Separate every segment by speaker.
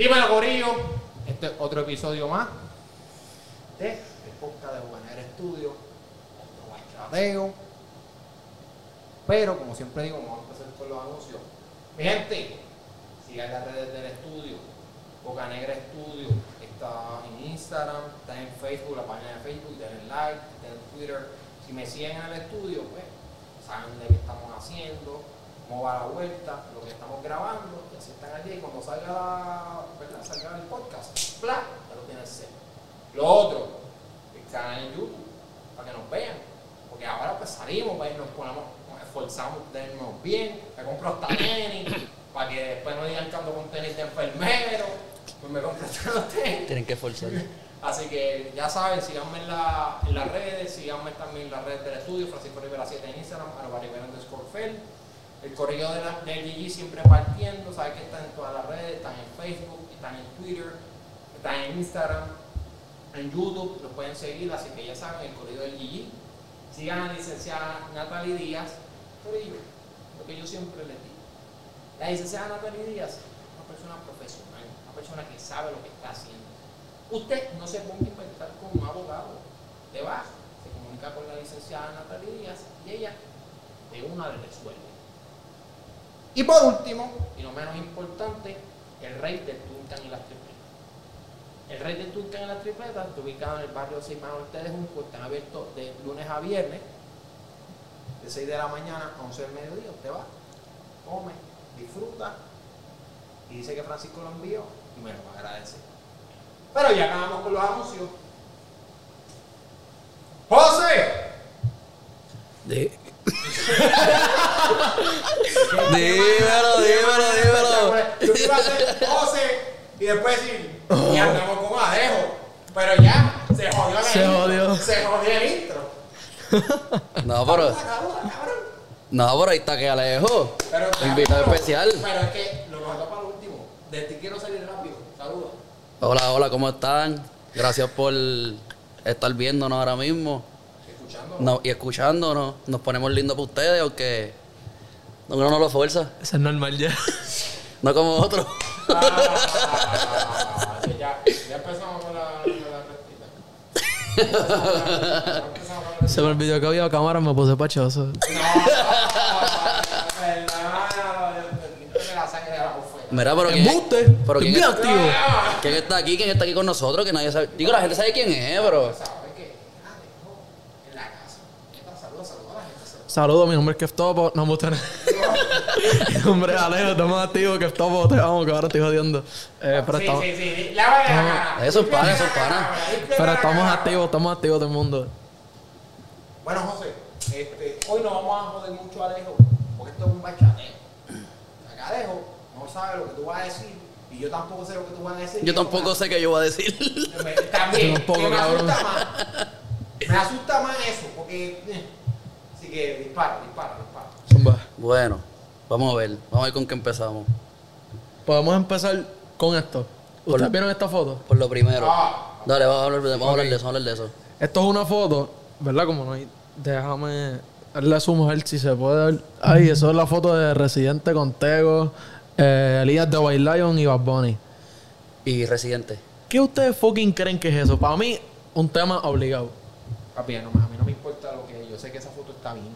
Speaker 1: Dímelo, Corillo. Este es otro episodio más de el podcast de Juganer Estudio. Otro bachateo. Pero, como siempre digo, vamos a empezar con los anuncios. Mi gente, sigan las redes del estudio. Boca Negra Estudio. Está en Instagram, está en Facebook, la página de Facebook, denle like, en Twitter. Si me siguen en el estudio, pues saben de qué estamos haciendo, cómo va la vuelta, lo que estamos grabando, y así están allí. Y cuando salga, la, ¿verdad? salga el podcast, ¡plá! Ya lo tienen set. Lo otro, el canal en YouTube, para que nos vean. Porque ahora pues salimos, pues, nos ponemos, nos esforzamos de vernos bien, me compro hasta tenis, para que después no digan que ando con tenis de enfermero, pues me compro hasta tenis.
Speaker 2: Tienen que esforzar.
Speaker 1: Así que ya saben, síganme en, la, en las redes, síganme también en las redes del estudio, Francisco Rivera 7 en Instagram, arroba Rivera underscore. El correo de la, del GG siempre partiendo, saben que están en todas las redes, están en Facebook, están en Twitter, están en Instagram, en YouTube, los pueden seguir, así que ya saben, el correo del GG. Sigan a la licenciada Natalie Díaz, Corillo, lo que yo siempre les digo. La licenciada Natalie Díaz es una persona profesional, una persona que sabe lo que está haciendo. Usted no se ponga a inventar con un abogado. Te va, se comunica con la licenciada Natalie Díaz y ella de una le resuelve. Y por último, y no menos importante, el rey del Tuncan y las tripletas. El rey del Tuncan y las tripletas está ubicado en el barrio de Seis Manos de Junco, están abiertos de lunes a viernes, de 6 de la mañana a 11 del mediodía. Usted va, come, disfruta y dice que Francisco lo envió y me lo va a agradecer. Pero ya acabamos con los anuncios. ¡José!
Speaker 2: Di- dímelo, dímelo, dímelo.
Speaker 1: Yo iba a hacer José y después decir, y andamos con Adejo. Pero ya, se jodió el
Speaker 3: Se
Speaker 1: intro.
Speaker 3: jodió.
Speaker 1: Se jodió el intro.
Speaker 2: No, pero, no, pero ahí está que Alejo.
Speaker 1: Pero,
Speaker 2: Invitado especial.
Speaker 1: Pero es que lo mejor para lo último. De ti quiero salir rápido. Saluda.
Speaker 2: Hola, hola, ¿cómo están? Gracias por estar viéndonos ahora mismo
Speaker 1: Escuchando.
Speaker 2: no, y escuchándonos. Nos ponemos lindos para ustedes, aunque uno no lo fuerza,
Speaker 3: Eso es normal ya.
Speaker 2: no como otros.
Speaker 1: Ah, ya, ya empezamos con la, con la
Speaker 3: Se me olvidó que había cámara, me puse pachoso.
Speaker 1: No.
Speaker 2: Mira, pero quién,
Speaker 3: ¡Embuste!
Speaker 2: pero quién,
Speaker 3: ¡Bien
Speaker 2: es-
Speaker 3: activo!
Speaker 2: quién está aquí, quién está aquí con nosotros, que nadie sabe. Digo, la gente sabe quién es, pero.
Speaker 1: ¿Sabes qué? Ah, dejo en la casa. ¿Qué tal? Saludos, saludos a la gente. saludos.
Speaker 3: Saludos, mi nombre es Keftopo. No me gusta nada. Es Alejo, estamos activos. Keftopo, te amo, que ahora estoy jodiendo. Eh, pero,
Speaker 1: Sí,
Speaker 3: estamos,
Speaker 1: sí, sí. Lávale la cara.
Speaker 2: Eso es pana, eso es pana.
Speaker 3: pero estamos activos, estamos activos todo el mundo.
Speaker 1: Bueno, José, este, hoy no vamos a joder mucho a Alejo, porque esto es un bachateo. Acá Alejo no sabe lo que tú vas a decir, y yo tampoco sé lo que tú vas a decir.
Speaker 2: Yo tampoco sé qué yo voy a decir.
Speaker 1: Me- También, que me
Speaker 3: cabrón.
Speaker 1: asusta más. Me asusta más eso, porque. eh, Así que dispara, dispara, dispara.
Speaker 2: Bueno, vamos a ver, vamos a ver con qué empezamos.
Speaker 3: Podemos empezar con esto. ¿Ustedes vieron esta foto?
Speaker 2: Por lo primero.
Speaker 1: Ah,
Speaker 2: Dale, vamos a hablar de, vamos a hablar de eso, vamos a hablar de eso.
Speaker 3: Esto es una foto, ¿verdad? Como no hay. Déjame darle a su mujer si se puede ver. Ahí, eso es la foto de Residente con Tego, eh, Elías de White Lion y Bad Bunny.
Speaker 2: Y Residente.
Speaker 3: ¿Qué ustedes fucking creen que es eso? Para mí, un tema obligado.
Speaker 1: papi, no, a mí no me importa lo que es. Yo sé que esa foto está bien.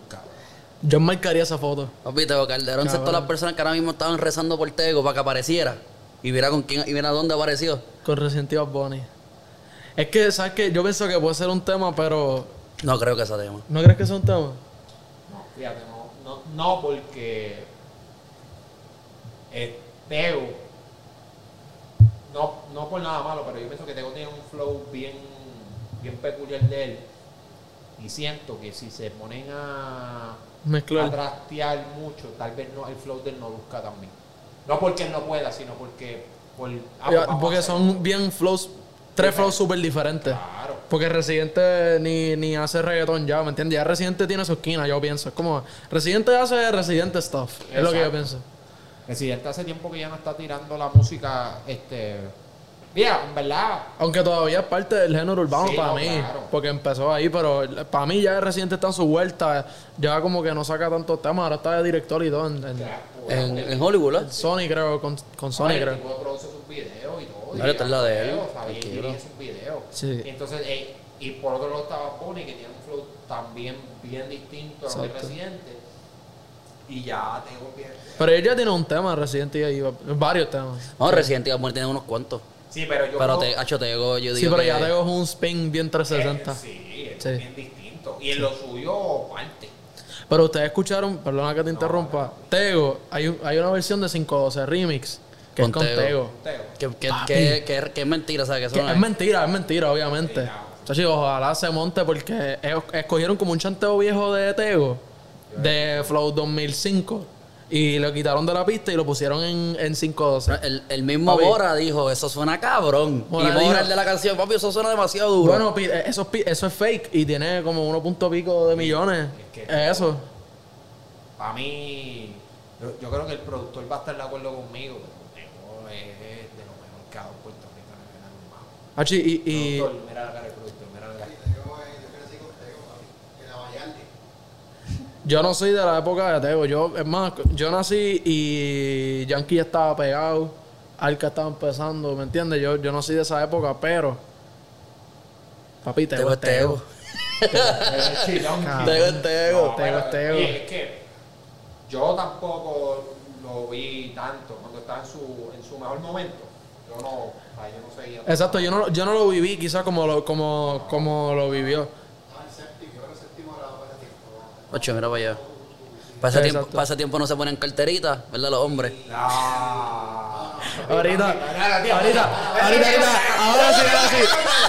Speaker 3: Yo marcaría esa foto.
Speaker 2: Papi, Tego Calderón son todas las personas que ahora mismo estaban rezando por Tego para que apareciera. Y mira con quién, y mira dónde apareció.
Speaker 3: Con Bad Bunny. Es que, ¿sabes qué? Yo pienso que puede ser un tema, pero.
Speaker 2: No creo que sea tema.
Speaker 3: ¿No crees que sea un tema?
Speaker 1: No, fíjate, no, no, no porque eh, Teo, no, no por nada malo, pero yo pienso que Teo tiene un flow bien, bien peculiar de él. Y siento que si se ponen a, a
Speaker 3: Mezclar.
Speaker 1: trastear mucho, tal vez no, el flow de él no luzca también. No porque él no pueda, sino porque... Por, ah,
Speaker 3: Ya,
Speaker 1: pues a
Speaker 3: porque son bien flows, tres flows súper diferentes.
Speaker 1: Claro.
Speaker 3: Porque Residente ni, ni hace reggaetón ya, ¿me entiendes? Ya Residente tiene su esquina, yo pienso. Es como, Residente hace Residente stuff. Es lo que yo pienso.
Speaker 1: Residente hace tiempo que ya no está tirando la música, este... Mira, en verdad,
Speaker 3: Aunque todavía es parte del género urbano
Speaker 1: Sí,
Speaker 3: para
Speaker 1: no,
Speaker 3: mí.
Speaker 1: claro.
Speaker 3: Porque empezó ahí, pero para mí ya Residente está en su vuelta. Ya como que no saca tantos temas, ahora está de director y todo. En, en-
Speaker 2: En, en Hollywood, ¿verdad?
Speaker 3: Sony creo, con, con Sony creo.
Speaker 1: tipo produce sus videos, video y todo. Y
Speaker 2: está en la de él.
Speaker 1: Y sus videos.
Speaker 3: Sí.
Speaker 1: Y entonces, eh, y por otro lado estaba Pony, que tiene un flow también bien distinto a lo que. Residente. Y ya tengo bien.
Speaker 3: Pero él ya tiene un tema, Resident Evil, varios temas.
Speaker 2: No, Resident Evil tiene unos cuantos.
Speaker 1: Sí, pero yo
Speaker 2: Pero
Speaker 1: creo-
Speaker 2: te, Hacho Tego, yo
Speaker 3: Sí,
Speaker 2: digo
Speaker 3: pero
Speaker 2: que...
Speaker 3: ya tengo un spin bien 360.
Speaker 1: Eh, sí, es
Speaker 3: Sí.
Speaker 1: bien distinto. Y en lo suyo, parte.
Speaker 3: Pero ustedes escucharon, perdona que te interrumpa, Tego, hay, un- hay una versión de 512 Remix que
Speaker 2: Con
Speaker 3: es con
Speaker 2: Tego.
Speaker 3: Tego.
Speaker 1: Teo.
Speaker 2: Que, que, que, que- que es mentira, ¿sabes? Que no
Speaker 3: es mentira, es mentira, obviamente.
Speaker 1: Sí, claro.
Speaker 3: Chachi, ojalá se monte porque ellos escogieron como un chanteo viejo de Tego, de Flow 2005, y lo quitaron de la pista y lo pusieron en, en 512.
Speaker 2: El, el mismo
Speaker 3: Papi.
Speaker 2: Bora dijo, eso suena cabrón.
Speaker 3: Bora
Speaker 2: y Bora,
Speaker 3: dijo-
Speaker 2: el de la canción, papi, eso suena demasiado duro.
Speaker 3: Bueno, pi- eso, es pi- eso es fake y tiene como uno punto pico de millones.
Speaker 1: Es que-
Speaker 3: Eso.
Speaker 1: Para mí, yo, yo creo que el productor va a estar de acuerdo conmigo. pero es de lo mejor que ha dado Puerto Rico en el género urbano.
Speaker 3: Hachi, y, y
Speaker 1: Productor, mira la cara del productor, mira la cara.
Speaker 3: Yo no soy de la época de Tego. Yo, es más, yo nací y Yankee ya estaba pegado. Alca estaba empezando, ¿me entiendes? Yo, yo no soy de esa época, pero. Papi, Tego es Tego.
Speaker 2: Tego es Tego.
Speaker 3: Tego es Tego.
Speaker 1: oye, es que yo tampoco lo vi tanto cuando estaba en su, en su mejor momento. Yo no, yo no seguía.
Speaker 3: Exacto, yo no, yo no lo viví quizás como lo, como, como lo vivió.
Speaker 2: Ocho, mira para allá. Ese, tiempo, ese tiempo no se ponen carteritas, ¿verdad? Los hombres.
Speaker 1: Ah.
Speaker 3: Ahorita, ahorita, ahorita, ahorita, ahora sí, ahora sí,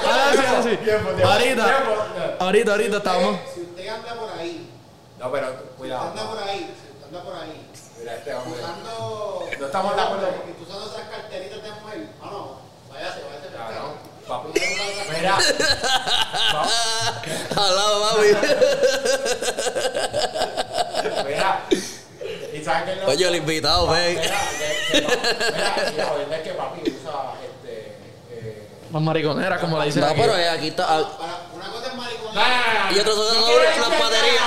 Speaker 3: ahora sí, ahora sí. Ahorita, ahorita, ahorita estamos.
Speaker 4: Si usted anda por ahí,
Speaker 1: No, pero
Speaker 4: si usted
Speaker 1: cuidado.
Speaker 4: anda por ahí, si usted anda por ahí,
Speaker 1: Mira este hombre. No estamos de acuerdo.
Speaker 4: Y tú usando esas carteritas de mujer, no, no, váyase, váyase.
Speaker 1: Cabrón,
Speaker 4: váyase.
Speaker 1: papi.
Speaker 4: Usted usa esas
Speaker 1: Mira.
Speaker 2: Al lado, papi.
Speaker 1: Mira. ¿Y sabes qué es lo-
Speaker 2: Oye, el invitado, ven.
Speaker 1: Mira, que- que mira, y la verdad es que papi usa este. eh,
Speaker 3: Más mariconera, como le dicen
Speaker 2: No,
Speaker 3: aquí.
Speaker 2: pero eh, aquí está. ah,
Speaker 4: Para, una cosa es
Speaker 1: no,
Speaker 4: mariconera.
Speaker 1: no, no,
Speaker 2: Y otros
Speaker 1: no
Speaker 2: son las
Speaker 1: decir
Speaker 2: baterías.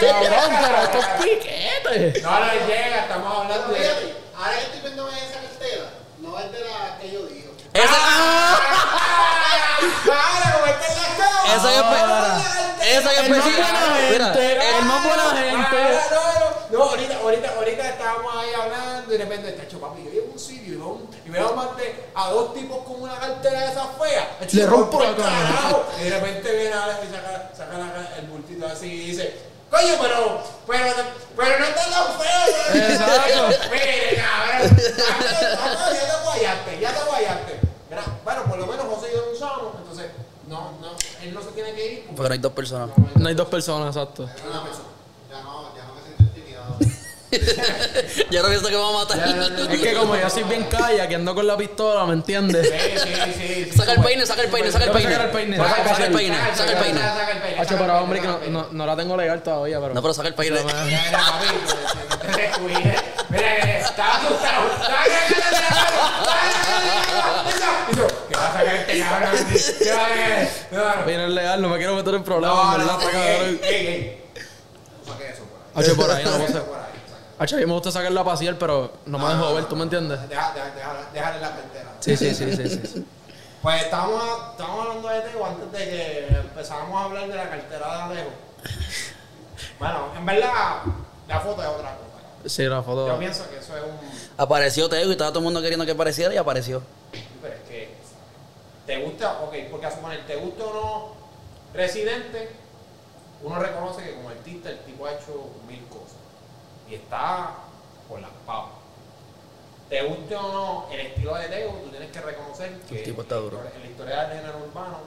Speaker 3: Cabrón, pero
Speaker 1: nada.
Speaker 3: estos piquetes.
Speaker 1: No, no llega, estamos hablando de.
Speaker 4: Fíjate, ahora que estoy viendo esa cartera, no es de la que yo digo.
Speaker 2: Esa,
Speaker 1: ¡Ahora, como está en la cama!
Speaker 2: espe- esa en
Speaker 3: El más
Speaker 2: específico.
Speaker 3: buena
Speaker 2: Mira,
Speaker 3: gente, el más buena
Speaker 1: Ah,
Speaker 3: gente.
Speaker 1: no, no, no, ahorita, ahorita, ahorita estábamos ahí hablando y de repente, tacho, papi, yo llego a un sitio y veo, un- y veo más de- a dos tipos con una cartera de esas feas.
Speaker 3: Le
Speaker 1: yo
Speaker 3: rompo la
Speaker 1: el
Speaker 3: cara.
Speaker 1: carajo. Y de repente viene Alex y saca, saca la- el bultito así y dice, coño, pero, pero, pero no está tan feo. ¿no?"
Speaker 3: Exacto.
Speaker 1: Mire, cabrón, ya te guayaste, ya te guayaste. Bueno, por lo menos José y yo lo usamos, entonces, no, no, él no se tiene que ir.
Speaker 2: Porque no hay dos personas.
Speaker 3: No hay dos personas, exacto.
Speaker 4: Ya no, ya no, ya no me siento intimidado.
Speaker 2: Yo no pienso que me va a matar.
Speaker 3: Es que como yo soy bien calla, que ando con la pistola, ¿me entiendes?
Speaker 1: Sí, sí, sí. sí,
Speaker 2: Saca el peine, saca el peine, saca el peine. Saca el peine, saca el peine.
Speaker 1: Saca el peine.
Speaker 3: Hacho, pero hombre, que no, no, no la tengo legal todavía, pero...
Speaker 2: No, pero saca el peine.
Speaker 1: Mira, mira, papi,
Speaker 3: Viene legal, no me quiero meter en problemas,
Speaker 1: no,
Speaker 3: ¿verdad?
Speaker 1: Saque eso por ahí.
Speaker 3: Por ahí no lo sé. a mí me gusta sacarla a pasear, pero no me dejo ver, ¿tú me entiendes?
Speaker 1: Déjale la cartera.
Speaker 3: Sí, sí, sí, sí, sí.
Speaker 1: Pues estábamos, estábamos hablando de Teo antes de que empezáramos a hablar de la cartera de Alejo. Bueno, en verdad, la foto es otra cosa.
Speaker 3: Sí, la foto...
Speaker 1: Yo pienso que eso es un.
Speaker 2: Apareció Tego y estaba todo el mundo queriendo que apareciera y apareció.
Speaker 1: ¿Te gusta? Ok, porque a suponer, ¿te gusta o no Residente? Uno reconoce que como artista el tipo ha hecho mil cosas. Y está por las papas. Te guste o no el estilo de Teo, tú tienes que reconocer que
Speaker 2: El tipo está duro.
Speaker 1: en la historia del género urbano,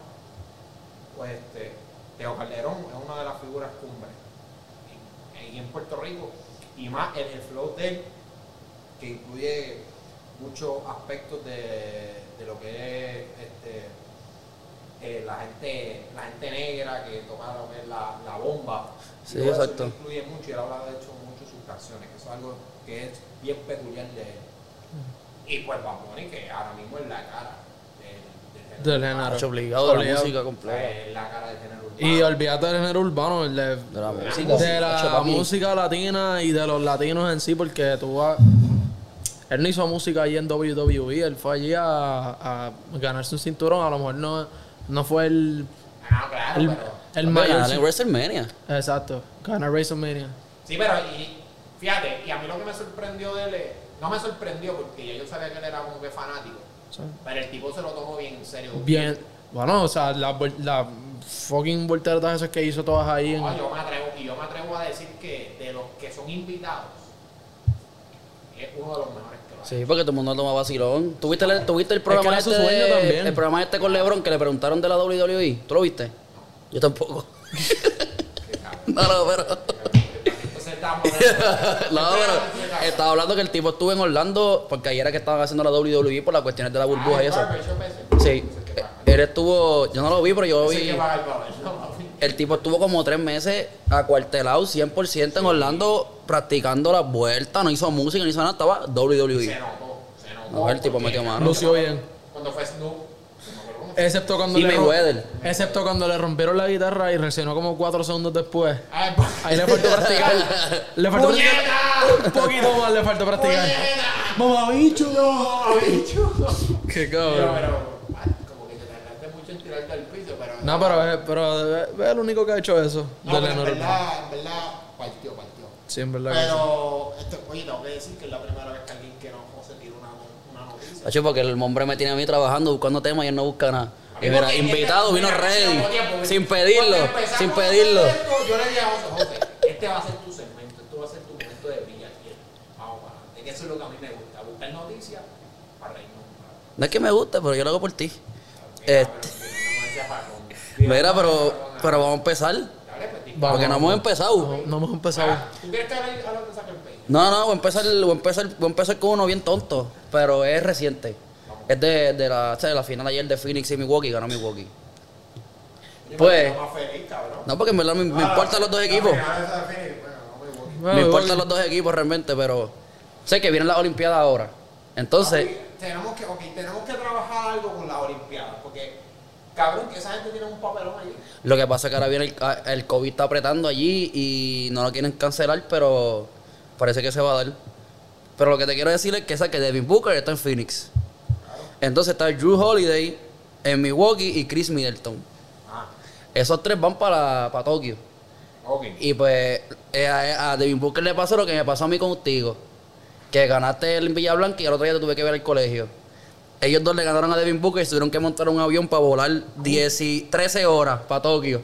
Speaker 1: pues este, Teo Calderón es una de las figuras cumbres. Y, en Puerto Rico, y más el, el flow de él, que incluye muchos aspectos de, de lo que es este, eh, la gente la gente negra que toca lo que es la, la bomba. Y
Speaker 2: Sí,
Speaker 1: eso
Speaker 2: exacto.
Speaker 1: Incluye mucho y él habla de hecho mucho de sus canciones, que eso es algo que es bien peculiar de él. Y pues Bad Bunny, que ahora mismo es la cara del,
Speaker 3: género.
Speaker 2: Obligado de la música completa.
Speaker 1: es la cara del género urbano.
Speaker 3: Y olvídate del género urbano, el de,
Speaker 2: De la música.
Speaker 3: de la
Speaker 2: papi.
Speaker 3: música latina y de los latinos en sí, porque tú vas... él no hizo música ahí en WWE, él fue allí a, a ganarse un cinturón, a lo mejor no, no fue el,
Speaker 1: Ah, claro,
Speaker 3: el,
Speaker 1: pero.
Speaker 3: el
Speaker 2: Hombre,
Speaker 3: mayor.
Speaker 2: en WrestleMania.
Speaker 3: Exacto, ganar WrestleMania.
Speaker 1: Sí, pero y, fíjate, y a mí lo que me sorprendió de él, es- no me sorprendió porque yo sabía que él era como que fanático, pero el tipo se lo tomó bien en serio.
Speaker 3: Bien, bueno, o sea, las vol- las fucking volteretas esas que hizo todas ahí en...
Speaker 1: Yo me atrevo, y yo me atrevo a decir que de los que son invitados, es uno de los mejores.
Speaker 2: Sí, porque todo el mundo toma vacilón. ¿Tuviste el, tuviste el
Speaker 3: que
Speaker 2: programa
Speaker 3: era su
Speaker 2: este
Speaker 3: sueño también.
Speaker 2: El programa este con LeBron que le preguntaron de la WWE? ¿Tú lo viste? Yo tampoco. no, no, pero... No, pero estaba hablando que el tipo estuvo en Orlando porque ayer era que estaban haciendo la WWE por las cuestiones de la burbuja y eso. Sí, él estuvo, yo no lo vi, pero yo lo
Speaker 1: Sí,
Speaker 2: vi.
Speaker 1: El
Speaker 2: tipo estuvo como tres meses acuartelado 100% en Orlando practicando las vueltas, no hizo música, no hizo nada, estaba
Speaker 1: Se
Speaker 2: WWE.
Speaker 1: notó, se notó.
Speaker 2: No, el tipo metió mano.
Speaker 3: Lució bien.
Speaker 1: Cuando fue Snoop, se
Speaker 3: Excepto cuando,
Speaker 2: Y
Speaker 3: le
Speaker 2: Mayweather.
Speaker 3: excepto cuando le rompieron la guitarra y reaccionó como cuatro segundos después.
Speaker 1: Ay, pues.
Speaker 3: Ahí le faltó practicar. le faltó practicar. Un poquito más le faltó practicar. Mamá bicho.
Speaker 1: ¡No, bicho!
Speaker 3: Qué
Speaker 1: Pero,
Speaker 3: cabrón.
Speaker 1: pero, ay, como que te tardaste mucho en tirarte al pero.
Speaker 3: No, pero, es- pero es es el único que ha hecho eso.
Speaker 1: No,
Speaker 3: de
Speaker 1: pero en verdad, en verdad, partió, partió.
Speaker 3: Sí, en verdad que sí.
Speaker 1: Pero, este, oye, tengo que decir que es la primera vez que alguien que no se tira una, una noticia.
Speaker 2: Hacho, porque el hombre me tiene a mí trabajando, buscando temas y él no busca nada. Y mira, invitado, vino ready, sin pedirlo, sin pedirlo.
Speaker 1: esto, yo le dije a José, José, este va a ser tu segmento, esto va a ser tu momento de brillar. Y él, Vamos para adelante, que eso es lo que a mí me gusta, buscar noticias para reírnos.
Speaker 2: No es que me guste, pero yo lo hago por ti.
Speaker 1: Mira,
Speaker 2: Este,
Speaker 1: pero, no me decía para con-
Speaker 2: mira, pero, pero vamos a empezar. Porque no hemos empezado.
Speaker 3: No, no hemos empezado.
Speaker 2: No, no, voy a empezar, voy a empezar, voy a empezar con uno bien tonto, pero es reciente. Es de, de la, de la final ayer de Phoenix y Milwaukee, ganó Milwaukee. Pues-. No, porque en verdad me, me importan los dos equipos.
Speaker 1: me
Speaker 2: importan los dos equipos realmente, pero sé que vienen las Olimpiadas ahora. Entonces,
Speaker 1: tenemos que, ok, tenemos que trabajar algo con las Olimpiadas, cabrón que esa gente tiene un papelón allí.
Speaker 2: lo que pasa es que ahora viene el, ah, el COVID está apretando allí y no lo quieren cancelar, pero parece que se va a dar. Pero lo que te quiero decir es que esa que Devin Booker está en Phoenix. Entonces está Drew Holiday en Milwaukee y Chris Middleton.
Speaker 1: Ah,
Speaker 2: Esos tres van para, para Tokio.
Speaker 1: ok.
Speaker 2: Y pues eh, a, a Devin Booker le pasó lo que me pasó a mí contigo. Que ganaste el Villa Blanca y al otro día te tuve que ver al colegio. Ellos dos le ganaron a Devin Booker y se tuvieron que montar un avión para volar 10 y 13 horas para Tokio.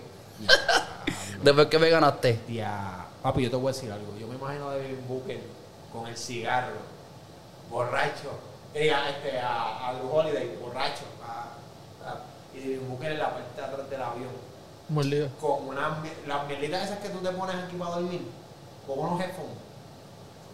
Speaker 2: Después que me ganaste.
Speaker 1: Tía, papi, yo te voy a decir algo. Yo me imagino a Devin Booker con el cigarro, borracho. Eh, a, este, a, a Drew Holiday, borracho. a- a- y Devin Booker en la parte de atrás del avión.
Speaker 3: Mordido.
Speaker 1: Con unas las mierditas esas que tú te pones aquí para dormir. Con unos headphones.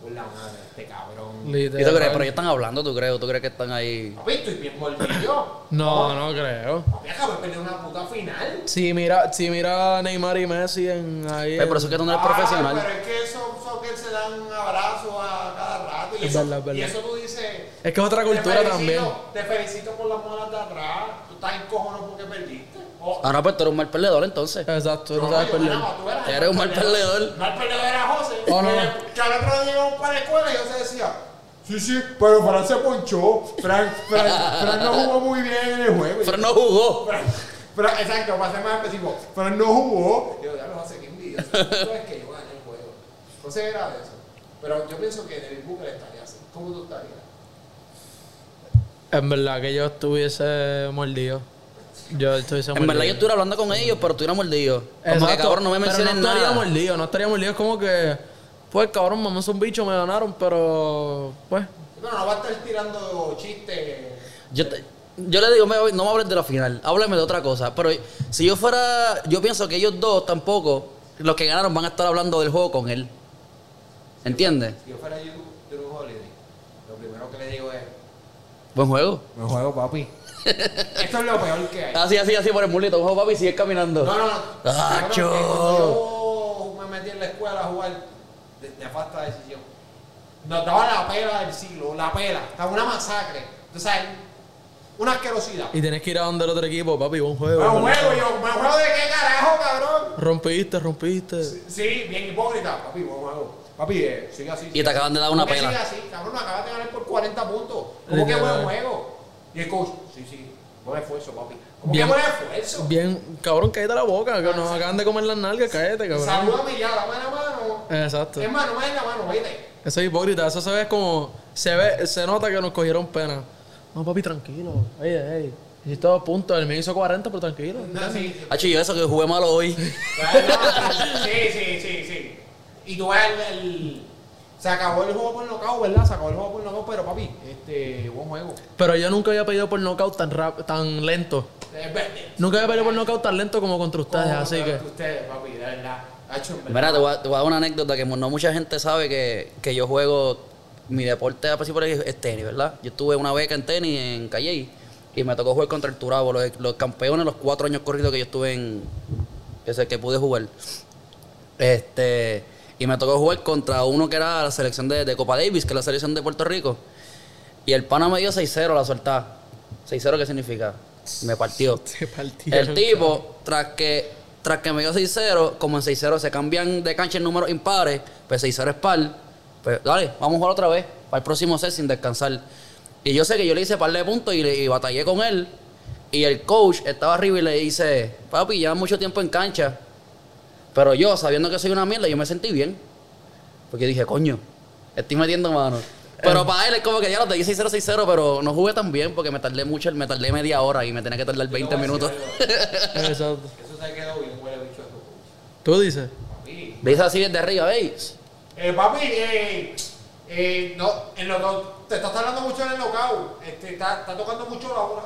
Speaker 1: Por la madre, este cabrón.
Speaker 2: ¿Y tú
Speaker 3: Literal.
Speaker 2: crees? Pero ellos están hablando, ¿tú crees? ¿Tú crees que están ahí?
Speaker 1: Papi, estoy bien mordido.
Speaker 3: No, no creo.
Speaker 1: Papi, acabo de perder una puta final.
Speaker 3: Si mira, si mira a Neymar y Messi en ahí.
Speaker 2: Por eso es que tú no eres
Speaker 1: Ah,
Speaker 2: profesional.
Speaker 1: Pero es que esos soccer se dan un abrazo a cada rato. Y,
Speaker 3: Es
Speaker 1: eso,
Speaker 3: verdad, es
Speaker 1: y
Speaker 3: verdad.
Speaker 1: eso tú dices.
Speaker 3: Es que es otra
Speaker 1: te
Speaker 3: cultura
Speaker 1: felicito-
Speaker 3: también.
Speaker 1: Te felicito por las molas de atrás. Tú estás en cojones porque perdiste. O-
Speaker 2: Ahora pues tú eres un mal perdedor entonces.
Speaker 3: Exacto, no
Speaker 1: No,
Speaker 3: sabes perder.
Speaker 1: tú el
Speaker 2: Eres un mal perdedor.
Speaker 1: El mal perdedor era José.
Speaker 3: Oh, no.
Speaker 1: que, que al otro día íbamos para la escuela y yo se decía. Sí, sí, pero Fran se ponchó. Fran, Fran, Fran no jugó muy bien en el juego.
Speaker 2: Pero no jugó.
Speaker 1: Fran, Fran, exacto, para ser más específico. Fran no jugó. Yo ya lo sé que envidia. Tú sabes que yo gané el juego. Entonces era de eso. Pero yo pienso que Devin Booker estaría así. ¿Cómo tú estarías?
Speaker 3: En verdad que yo estuviese mordido. Yo estuviese
Speaker 2: En
Speaker 3: mordido.
Speaker 2: verdad yo estuviera hablando con ellos, pero tú eras mordido. Como que
Speaker 3: Exacto,
Speaker 2: cabrón, no me
Speaker 3: pero
Speaker 2: menciones
Speaker 3: no estaría
Speaker 2: nada.
Speaker 3: mordido, no estaría mordido. Es como que, pues cabrón, mamá es un bicho, me ganaron, pero pues.
Speaker 1: Pero no va a estar tirando chistes.
Speaker 2: Yo, te- yo le digo, me- no me hables de la final, háblame de otra cosa. Pero si yo fuera, yo pienso que ellos dos tampoco, los que ganaron, van a estar hablando del juego con él. ¿Entiendes?
Speaker 1: Si yo fuera YouTube Drew Holiday, lo primero que le digo es.
Speaker 2: Buen juego.
Speaker 1: Me juego, papi. Esto es lo peor que hay.
Speaker 2: Así, así, así por el mulito. Buen juego, papi, sigue caminando.
Speaker 1: No, no, no.
Speaker 2: ¡Ah,
Speaker 1: Cabrón,
Speaker 2: cho!
Speaker 1: que cuando yo me metí en la escuela a jugar de, nefasta decisión. Nos daba la pela del siglo, la pela. Estaba una masacre. Tú sabes, Una asquerosidad.
Speaker 3: Y tienes que ir a donde el otro equipo, papi, buen juego.
Speaker 1: Pero un juego, yo, ¿un juego de qué carajo, cabrón?
Speaker 3: Rompiste, rompiste.
Speaker 1: Sí, bien hipócrita. Papi, buen juego. Papi, eh, sigue así.
Speaker 2: Y te acaban de dar una
Speaker 1: ¿Cómo que
Speaker 2: pela.
Speaker 1: Sigue así, cabrón, acabas de ganar por 40 puntos. ¿Cómo que buen juego? Y el coach, sí, sí, buen esfuerzo, papi. ¿Cómo
Speaker 3: Bien.
Speaker 1: que buen esfuerzo?
Speaker 3: Bien, cabrón, cállate la boca, que nos acaban de comer las nalgas, cállate, cabrón.
Speaker 1: Salúdame ya, dame la mano.
Speaker 3: Exacto.
Speaker 1: Es mano, dame la mano, vete.
Speaker 3: Eso es hipócrita, eso se ve como. Se ve, se nota que nos cogieron pena. No, papi, tranquilo. Oye, hey. Hiciste dos puntos, él me hizo 40, pero tranquilo.
Speaker 1: No, sí, sí.
Speaker 2: Hacho, yo eso que jugué malo hoy.
Speaker 1: Sí, sí, sí, sí. Y tú ves el, el- Se acabó el juego por knockout, ¿verdad? Se acabó el juego por knockout, pero papi, este, buen juego.
Speaker 3: Pero yo nunca había pedido por knockout tan rap, tan lento. Nunca había pedido por knockout tan lento como contra ustedes,
Speaker 1: ¿Cómo
Speaker 3: así que.
Speaker 1: Ustedes, papi, de verdad.
Speaker 2: Mira, te voy, a, te voy a dar una anécdota que no mucha gente sabe que, que yo juego. Mi deporte a principio es tenis, ¿verdad? Yo tuve una beca en tenis en Calle y me tocó jugar contra el Turabo, los, los campeones, los cuatro años corridos que yo estuve en. que, que pude jugar. Este. Y me tocó jugar contra uno que era la selección de, de Copa Davis, que es la selección de Puerto Rico. Y el pana me dio 6-0 la soltada. 6-0, ¿qué significa? Me partió. El tipo, tras que, tras que me dio 6-0, como en 6-0 se cambian de cancha en números impares, pues 6-0 es par. Pues dale, vamos a jugar otra vez, para el próximo set sin descansar. Y yo sé que yo le hice par de puntos y, le, y batallé con él. Y el coach estaba arriba y le dice, papi, llevas mucho tiempo en cancha. Pero yo, sabiendo que soy una mierda, yo me sentí bien. Porque dije, coño, estoy metiendo mano. Pero para él es como que ya lo te 6-0, 6-0, pero no jugué tan bien porque me tardé mucho, me tardé media hora y me tenía que tardar 20 minutos.
Speaker 3: Exacto.
Speaker 1: Eso se quedó bien, huele bicho.
Speaker 3: Tú dices.
Speaker 1: Papi.
Speaker 2: ¿Veis así desde arriba, veis?
Speaker 1: Eh, papi, eh, eh, no, en lo, te estás tardando mucho en el knockout. Este, está, está tocando mucho la bola.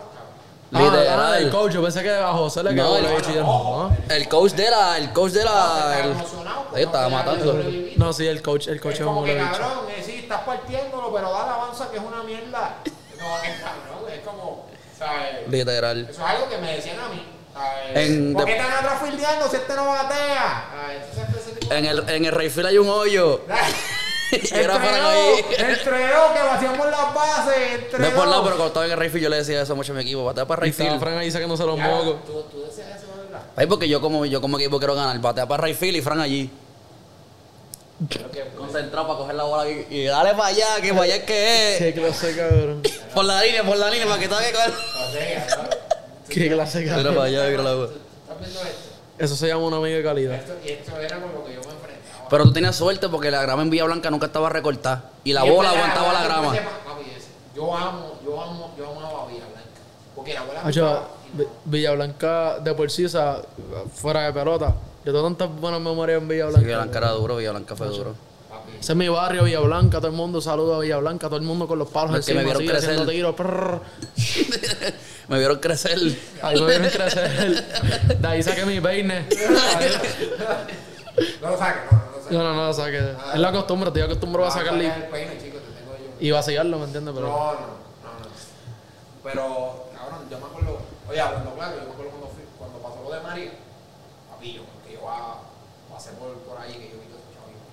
Speaker 1: Cabrón.
Speaker 3: Ah,
Speaker 2: Literal.
Speaker 3: ah, el coach, yo pensé que a José le
Speaker 2: No,
Speaker 3: quedó
Speaker 2: el-
Speaker 3: y yo,
Speaker 1: no.
Speaker 3: no.
Speaker 2: El coach de la, el coach de la.
Speaker 1: Estaba
Speaker 2: el-
Speaker 1: emocionado,
Speaker 2: Ahí estaba
Speaker 1: no,
Speaker 2: matando.
Speaker 3: No, sí, el coach, el coach
Speaker 1: es
Speaker 3: es
Speaker 1: como
Speaker 3: un
Speaker 1: que cabrón, eh, sí, estás partiéndolo, pero dale avanza que es una mierda. No, es cabrón, es como, ¿sabes?
Speaker 2: Literal.
Speaker 1: Eso es algo que me decían a mí.
Speaker 2: En-
Speaker 1: ¿Por qué están atrás fildeando si este no batea?
Speaker 2: En el, en el Rayfield hay un hoyo. y era para ahí.
Speaker 1: Entregó, que vaciamos las bases, entregó.
Speaker 2: No es por nada, pero cuando estaba en el Rayfield yo le decía eso mucho a mi equipo. Batea para
Speaker 3: Y estaba
Speaker 2: Rayfield.
Speaker 3: Fran ahí sacándose los mocos.
Speaker 1: ¿Tú, tú deseas eso, ¿verdad?
Speaker 2: Ahí porque yo como, yo como equipo quiero ganar. Batea para Rayfield y Fran allí.
Speaker 1: Creo que
Speaker 2: Concentrado para coger la bola y, y dale para allá, que para allá es que es.
Speaker 3: Qué clase, cabrón.
Speaker 2: Por la línea, por la línea, para que tenga que coger.
Speaker 3: Qué clase,
Speaker 2: Mira
Speaker 3: cabrón.
Speaker 2: para allá, mira la bola.
Speaker 1: ¿Estás viendo esto?
Speaker 3: Eso se llama una amiga de calidad.
Speaker 1: Esto, y esto era que yo me.
Speaker 2: Pero tú tenías suerte porque la grama en Villa Blanca nunca estaba recortada. Y la
Speaker 1: Y
Speaker 2: bola aguantaba la grama.
Speaker 1: sepa, papi, Yo amo, yo amo, yo amaba Villa Blanca. Porque la abuela
Speaker 3: Hacho,
Speaker 1: jugaba y
Speaker 3: Vi-
Speaker 1: no-
Speaker 3: Villablanca de por sí, o sea, fuera de pelota. Yo tengo tantas buenas memorias en
Speaker 2: Sí,
Speaker 3: Villablanca.
Speaker 2: Villa Blanca era duro, Villa Blanca fue duro.
Speaker 1: papi.
Speaker 3: Ese es mi barrio, Villablanca. Todo el mundo saluda a Villablanca. Todo el mundo con los palos
Speaker 2: Los que
Speaker 3: encima,
Speaker 2: me vieron
Speaker 3: así,
Speaker 2: crecer.
Speaker 3: tiros.
Speaker 2: Me vieron crecer.
Speaker 3: Ahí me vieron crecer. De ahí saqué mi peine.
Speaker 1: No lo saques, no, no.
Speaker 3: No, no, o sea que es la costumbre. Estoy acostumbrado a
Speaker 1: No,
Speaker 3: sacarle
Speaker 1: saca el peine, chico, te tengo yo.
Speaker 3: y vaciarlo, ¿me entiendes? Pero
Speaker 1: No, no, no, no. Pero, cabrón, yo me acuerdo, oye, hablando claro, yo me acuerdo cuando, fui, cuando pasó lo de María, papi, yo, que yo a, pasé por, por ahí, que yo vi todo ese chavito.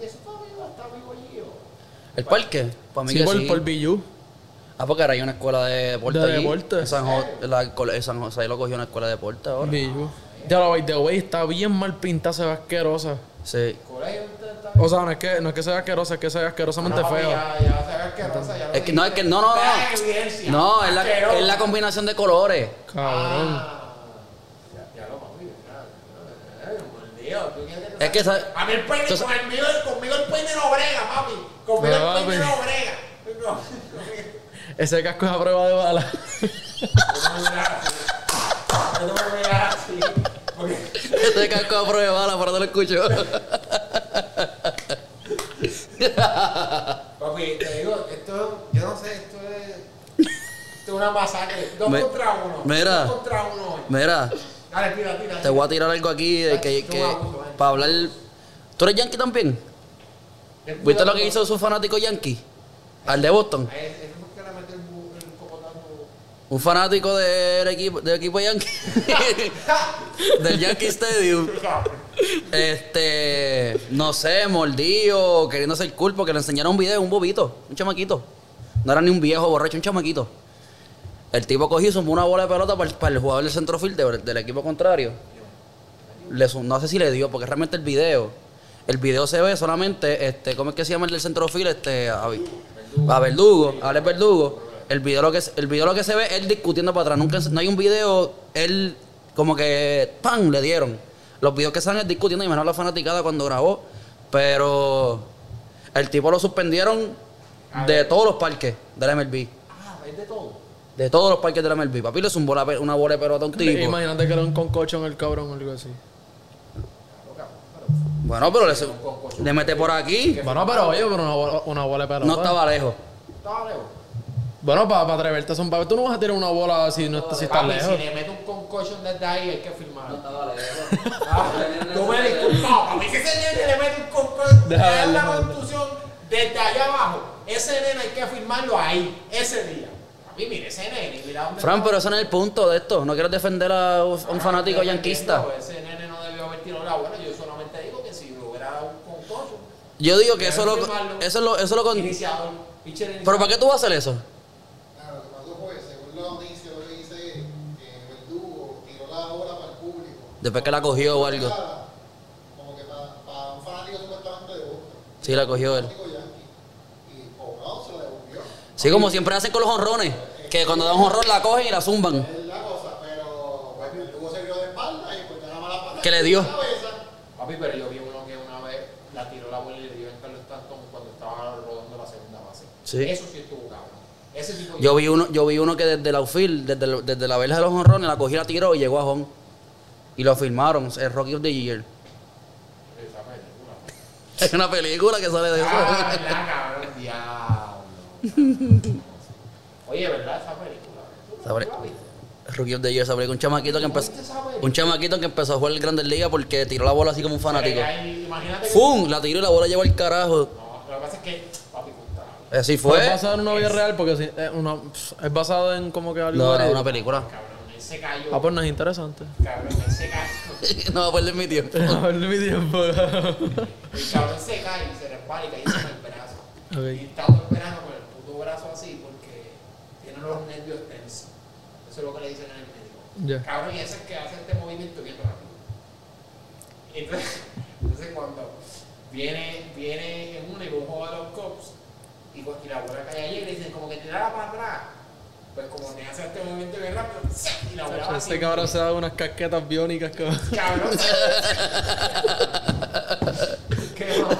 Speaker 1: Y eso está vivo, está vivo allí, yo.
Speaker 2: ¿El parque? Para mí
Speaker 3: sí,
Speaker 2: que
Speaker 3: por,
Speaker 2: sí.
Speaker 3: por Billu.
Speaker 2: Ah, porque ahora hay una escuela de deporte
Speaker 3: De
Speaker 2: allí.
Speaker 3: deporte.
Speaker 2: En San, Jo- la, San José ahí lo cogió una escuela de deporte ahora.
Speaker 3: Billu. Ya la by the way está bien mal pintada, se ve asquerosa.
Speaker 2: Sí.
Speaker 3: O sea, no es que, no es que sea asquerosa, es que sea asquerosamente
Speaker 1: No,
Speaker 3: fea.
Speaker 1: Ya, ya asquerosa, ya
Speaker 2: Es que no, es que no, no, no. No, es la, es la combinación de colores.
Speaker 3: Cabrón.
Speaker 1: Ah, ya, ya lo papi, ya, ya, ya, por Dios, ¿tú quieres
Speaker 2: Es que esa-
Speaker 1: A mí el peine,
Speaker 2: entonces-
Speaker 1: con el mío, conmigo el peine no brega, papi. Conmigo
Speaker 3: No,
Speaker 1: el peine
Speaker 3: papi.
Speaker 1: no brega. No,
Speaker 3: Ese casco es a prueba de bala.
Speaker 2: Este casco a prueba de bala, pero no lo escucho.
Speaker 1: Papi, te digo, esto, yo no sé, esto es, esto es una masacre. Dos
Speaker 2: Me-
Speaker 1: contra uno.
Speaker 2: mira.
Speaker 1: Dos contra uno. hoy.
Speaker 2: Mira,
Speaker 1: Dale, tira, tira.
Speaker 2: te voy a tirar algo aquí de que, que para hablar. ¿Tú eres yankee también? ¿Viste lo que hizo su fanático yankee? Al de Boston.
Speaker 1: Ese es que le mete el, bu- el cocotazo.
Speaker 2: Un fanático del equipo, del equipo yankee. del Yankee Stadium. Este, no sé, mordido, queriendo ser cool porque le enseñaron un video, un bobito, un chamaquito. No era ni un viejo borracho, un chamaquito. El tipo cogió y sumó una bola de pelota para el, para el jugador del centrofield del, del equipo contrario. Le no sé si le dio, porque realmente el video, el video se ve solamente, este, ¿cómo es que se llama el del centrofield? Este, a, a Verdugo, a Alex Verdugo. El video lo que el video lo que se ve es él discutiendo para atrás. Nunca no hay un video, él como que ¡pam! le dieron. Los videos que salen es discutiendo y menos la fanaticada cuando grabó. Pero el tipo lo suspendieron de todos los parques de la MLB.
Speaker 1: Ah, es de todo.
Speaker 2: De todos los parques de la MLB. Papi le zumbó una bola de pelota a un tipo.
Speaker 3: Imagínate que era un concocho en el cabrón o algo así.
Speaker 2: Bueno, pero le, le mete por aquí.
Speaker 3: Bueno, pero oye, pero una bola de pelota.
Speaker 2: No estaba lejos.
Speaker 1: Estaba lejos.
Speaker 3: Bueno, para atreverte son Tú no vas a tirar una bola si no si estás lejos.
Speaker 1: Si le meto un concussion desde ahí, hay que filmarlo. Ah, Tú me disculpas, papi. Si ese nene le mete un concussion, le da la contusión desde allá abajo, ese nene hay que filmarlo ahí, ese día. Papi, mire ese nene, mira dónde
Speaker 2: Fran, pero eso no es el punto de esto. No quieres defender a un un fanático yanquista.
Speaker 1: Ese nene no debió haber tirado la bola. Yo solamente digo que si hubiera dado un concussion,
Speaker 2: Yo digo que eso lo, eso lo, eso lo con...
Speaker 1: iniciador,
Speaker 2: Pero. ¿para qué tú vas a hacer eso? Después que la cogió o algo.
Speaker 4: Como que para, un fanático supuestamente de Boston.
Speaker 2: Sí, la cogió él. Sí, como siempre hacen con los honrones. Que cuando dan un honrón la cogen y la zumban.
Speaker 4: Es la cosa, pero Verdugo se vio de espalda y ya la mala patada.
Speaker 2: ¿Qué le dio?
Speaker 4: en la cabeza.
Speaker 1: Papi, pero yo vi uno que una vez la tiró la bola y le dio en Carlos Stanton cuando estaba rodando la segunda base.
Speaker 2: Sí.
Speaker 1: Eso sí estuvo cabrón. Ese tipo
Speaker 2: Yo vi uno, yo vi uno que desde la outfield, desde, desde la verja de los honrones, la cogió, la tiró y llegó a home. Y lo filmaron, el Rocky of the Year.
Speaker 1: Esa película.
Speaker 2: Es una película que sale de eso.
Speaker 1: Ah, ya, cabrón, diablo. Oye, ¿verdad? Esa película.
Speaker 2: Esa peli- Rookie of the Year, esa película, un chamaquito que empezó, un chamaquito que empezó a jugar el Grandes Ligas porque tiró la bola así como un fanático. ¡Fum! La tiró y la bola llevó al carajo.
Speaker 1: No, lo que pasa es que, papi, puta.
Speaker 2: Así
Speaker 3: Fue
Speaker 2: fue.
Speaker 3: basado en una vida real porque si- es, una, es basado en como que algo.
Speaker 2: No, no,
Speaker 3: verídico.
Speaker 2: una película.
Speaker 1: Se cayó.
Speaker 3: Ah, pues no es interesante.
Speaker 1: Cabrón, él se cayó.
Speaker 2: no va a perder mi tiempo.
Speaker 3: A ver mi tiempo.
Speaker 1: El cabrón se cae y se resbala y cae encima del brazo. Y está todo el verano con el puto brazo así porque tiene los nervios tensos. Eso es lo que le dicen en el médico. Cabrón, y ese es el que hace este movimiento bien rápido. Entonces, entonces cuando viene, viene en una y un juego de los cops y, y la bola cae allí y le dicen como que tirara para atrás. Pues como te hace este movimiento bien rápido, y la bola va así.
Speaker 3: Este cabrón se da unas casquetas biónicas que
Speaker 1: Cabrón. Qué mamá.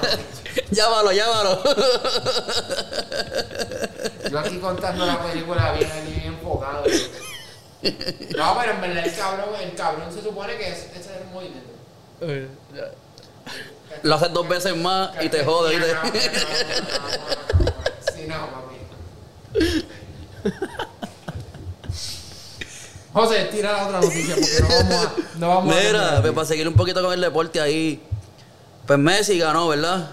Speaker 2: llámalo, llámalo.
Speaker 1: Yo aquí contando la película bien, bien enfocado. No, pero en verdad el cabrón, el cabrón se supone que es, ese es el movimiento.
Speaker 3: Eh, ya.
Speaker 2: Lo haces dos veces más y te jode.
Speaker 1: Sí, no, papi. José, tira la otra noticia porque no vamos a. No vamos a
Speaker 2: Mira, pues, para seguir un poquito con el deporte ahí. Pues Messi ganó, ¿verdad?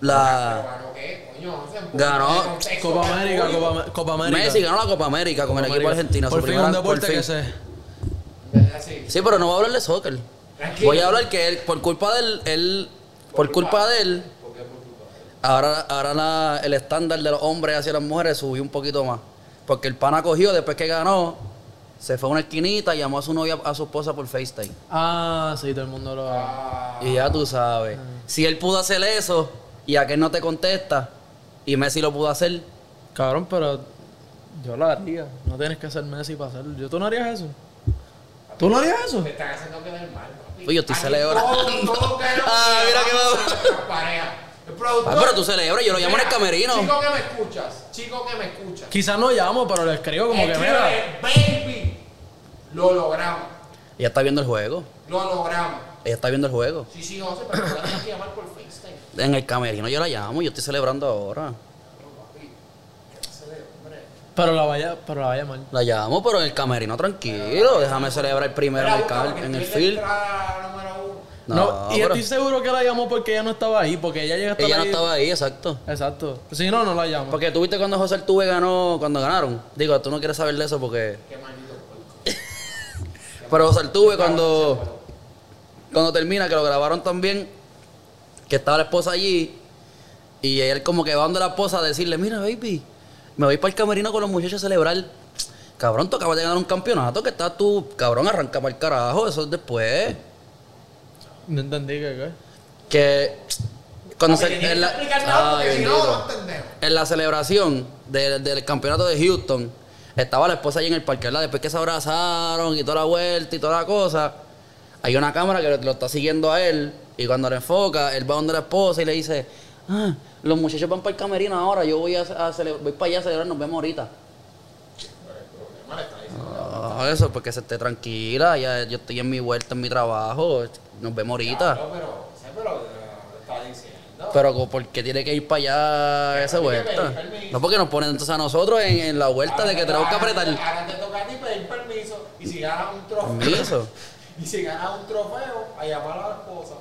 Speaker 2: La.
Speaker 1: ¿Ganó qué? Coño,
Speaker 2: Ganó
Speaker 1: contexto
Speaker 3: Copa América. Copa, Copa América.
Speaker 2: Messi ganó la Copa América con
Speaker 3: Copa
Speaker 2: el equipo argentino.
Speaker 3: Por fin un deporte
Speaker 2: por fin.
Speaker 3: que sé.
Speaker 1: ¿Verdad? Sí.
Speaker 2: Sí, pero no voy a hablar de soccer.
Speaker 1: Tranquilo.
Speaker 2: Voy a hablar que él, por culpa de él, él por culpa de él,
Speaker 1: ¿Por qué por culpa de él?
Speaker 2: ahora, ahora la- el estándar de los hombres hacia las mujeres subió un poquito más. Porque el pana cogió, después que ganó, se fue a una esquinita y llamó a su novia, a su esposa por FaceTime.
Speaker 3: Ah, sí, todo el mundo lo.
Speaker 1: Ah,
Speaker 2: Y ya tú sabes. Si él pudo hacer eso y aquel no te contesta, y Messi lo pudo hacer,
Speaker 3: Cabrón, pero yo lo haría. No tienes que ser Messi para hacerlo. ¿Yo, ¿Tú no harías eso? ¿Tú no harías eso?
Speaker 1: Te están haciendo quedar mal, papi.
Speaker 2: Oye, yo estoy celebrando. Ah, mira
Speaker 1: que
Speaker 2: va.
Speaker 1: a.
Speaker 2: Ah, pero tú celebras, yo lo llamo en el camerino.
Speaker 1: Chico que me escuchas, chico que me escuchas.
Speaker 3: Quizás no llamo, pero le escribo como que mira.
Speaker 1: Baby. Lo logramos.
Speaker 2: ella está viendo el juego.
Speaker 1: Lo logramos.
Speaker 2: Ella está viendo el juego.
Speaker 1: Sí, sí, José, pero la tienes que llamar por FaceTime.
Speaker 2: En el camerino yo la llamo, yo estoy celebrando ahora.
Speaker 3: Pero la vaya, pero la vaya mal.
Speaker 2: La llamo, pero en el camerino tranquilo. Déjame celebrar primero en el,
Speaker 1: busca,
Speaker 2: en el field. No,
Speaker 3: No, y
Speaker 2: pero
Speaker 3: estoy seguro que la llamó porque ella no estaba ahí, porque ella llega a estar
Speaker 2: ella no
Speaker 3: ahí.
Speaker 2: estaba ahí, exacto.
Speaker 3: Exacto. Si no, no la llamo.
Speaker 2: Porque tú viste cuando José Altuve ganó, cuando ganaron. Digo, tú no quieres saber de eso porque... Pero José Altuve cuando, cuando termina, que lo grabaron también, que estaba la esposa allí, y él como que va donde la esposa a decirle, mira baby, me voy para el camerino con los muchachos a celebrar. Cabrón, tú acabas de ganar un campeonato que estás tú, cabrón, arranca para el carajo, eso es después.
Speaker 3: No entendí que qué.
Speaker 2: Que cuando se. en la, Ay. En la celebración de- del campeonato de Houston, estaba la esposa ahí en el parque, ¿verdad? Después que se abrazaron y toda la vuelta y toda la cosa, hay una cámara que lo, está siguiendo a él y cuando le enfoca, él va donde la esposa y le dice, ah, los muchachos van para el camerino ahora, yo voy, a, a voy para allá a celebrar, nos vemos ahorita. Ah, eso, porque se esté tranquila, ya, yo estoy en mi vuelta, en mi trabajo, nos vemos ahorita.
Speaker 1: Claro, pero eh, lo está diciendo.
Speaker 2: Pero co- ¿por qué tiene que ir para allá a esa vuelta? No porque nos ponen entonces a nosotros en, en la vuelta de que tenemos que apretar.
Speaker 1: Ahora te toca a ti pedir permiso y si ganas un trofeo.
Speaker 2: Permiso.
Speaker 1: Y si ganas un trofeo, a llamar a la esposa.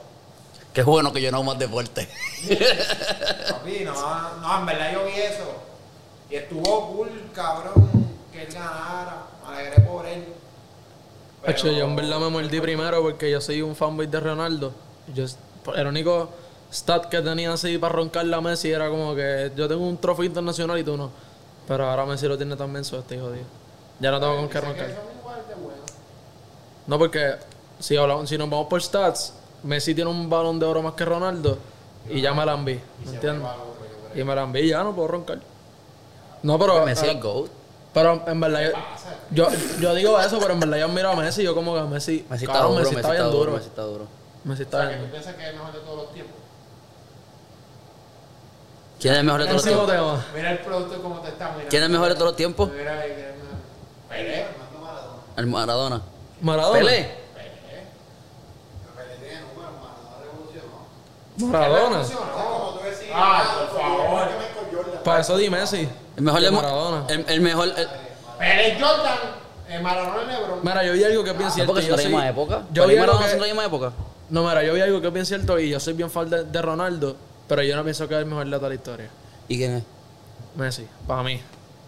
Speaker 2: Qué bueno que yo no hago más deporte.
Speaker 1: Papi, no, no, en verdad yo vi eso. Y estuvo cool, cabrón, que él ganara. Me alegré por él. Pero-
Speaker 3: Hacho, yo en verdad me mordí primero porque yo soy un fanboy de Ronaldo. Yo, el único stat que tenía así para roncar la Messi era como que yo tengo un trofeo internacional y tú no. Pero ahora Messi lo tiene también, so estoy jodido. Ya no tengo con qué
Speaker 1: que
Speaker 3: roncar. No, porque si, hablamos, si nos vamos por stats, Messi tiene un balón de oro más que Ronaldo y ya me la enví. ¿Me entiendes? Y me la enví y ya no puedo roncar. No, pero.
Speaker 2: Messi es GOAT.
Speaker 3: Pero en verdad, yo, yo, yo digo eso, pero en verdad yo miro a Messi y yo como que Messi,
Speaker 2: Messi está
Speaker 3: cabrón,
Speaker 2: duro,
Speaker 3: Messi está bien duro.
Speaker 2: Messi está duro.
Speaker 3: Messi
Speaker 1: O
Speaker 3: está
Speaker 1: sea, que
Speaker 3: bien
Speaker 1: tú
Speaker 3: duro.
Speaker 1: piensas que es el mejor de todos los tiempos.
Speaker 2: ¿Quién es el mejor de todos los tiempos?
Speaker 3: tema.
Speaker 1: Mira el producto como te está mirando.
Speaker 2: ¿Quién es el mejor de todos los tiempos?
Speaker 1: Mira. Pelé.
Speaker 2: El Maradona.
Speaker 3: Maradona.
Speaker 2: Pelé.
Speaker 1: Pelé.
Speaker 4: Pelé tiene números, Maradona revolucionó.
Speaker 3: Maradona.
Speaker 4: O sea, como tú decías,
Speaker 1: Ah, por favor.
Speaker 3: Para eso di Messi.
Speaker 2: El mejor de
Speaker 3: Maradona.
Speaker 2: El, el mejor. el-
Speaker 1: Pelé Jordan. Eh, Maradona Lebron.
Speaker 3: Mira, yo vi algo que es bien
Speaker 2: ¿No
Speaker 3: cierto.
Speaker 2: porque
Speaker 3: yo
Speaker 2: son de la
Speaker 3: soy-
Speaker 2: misma época?
Speaker 3: Yo vi
Speaker 2: Maradona son de la
Speaker 3: que,
Speaker 2: misma época.
Speaker 3: no, mira, yo vi algo que es bien cierto y yo soy bien fan de, de Ronaldo, pero yo no pienso que es el mejor de toda la historia.
Speaker 2: ¿Y quién es?
Speaker 3: Messi, para mí.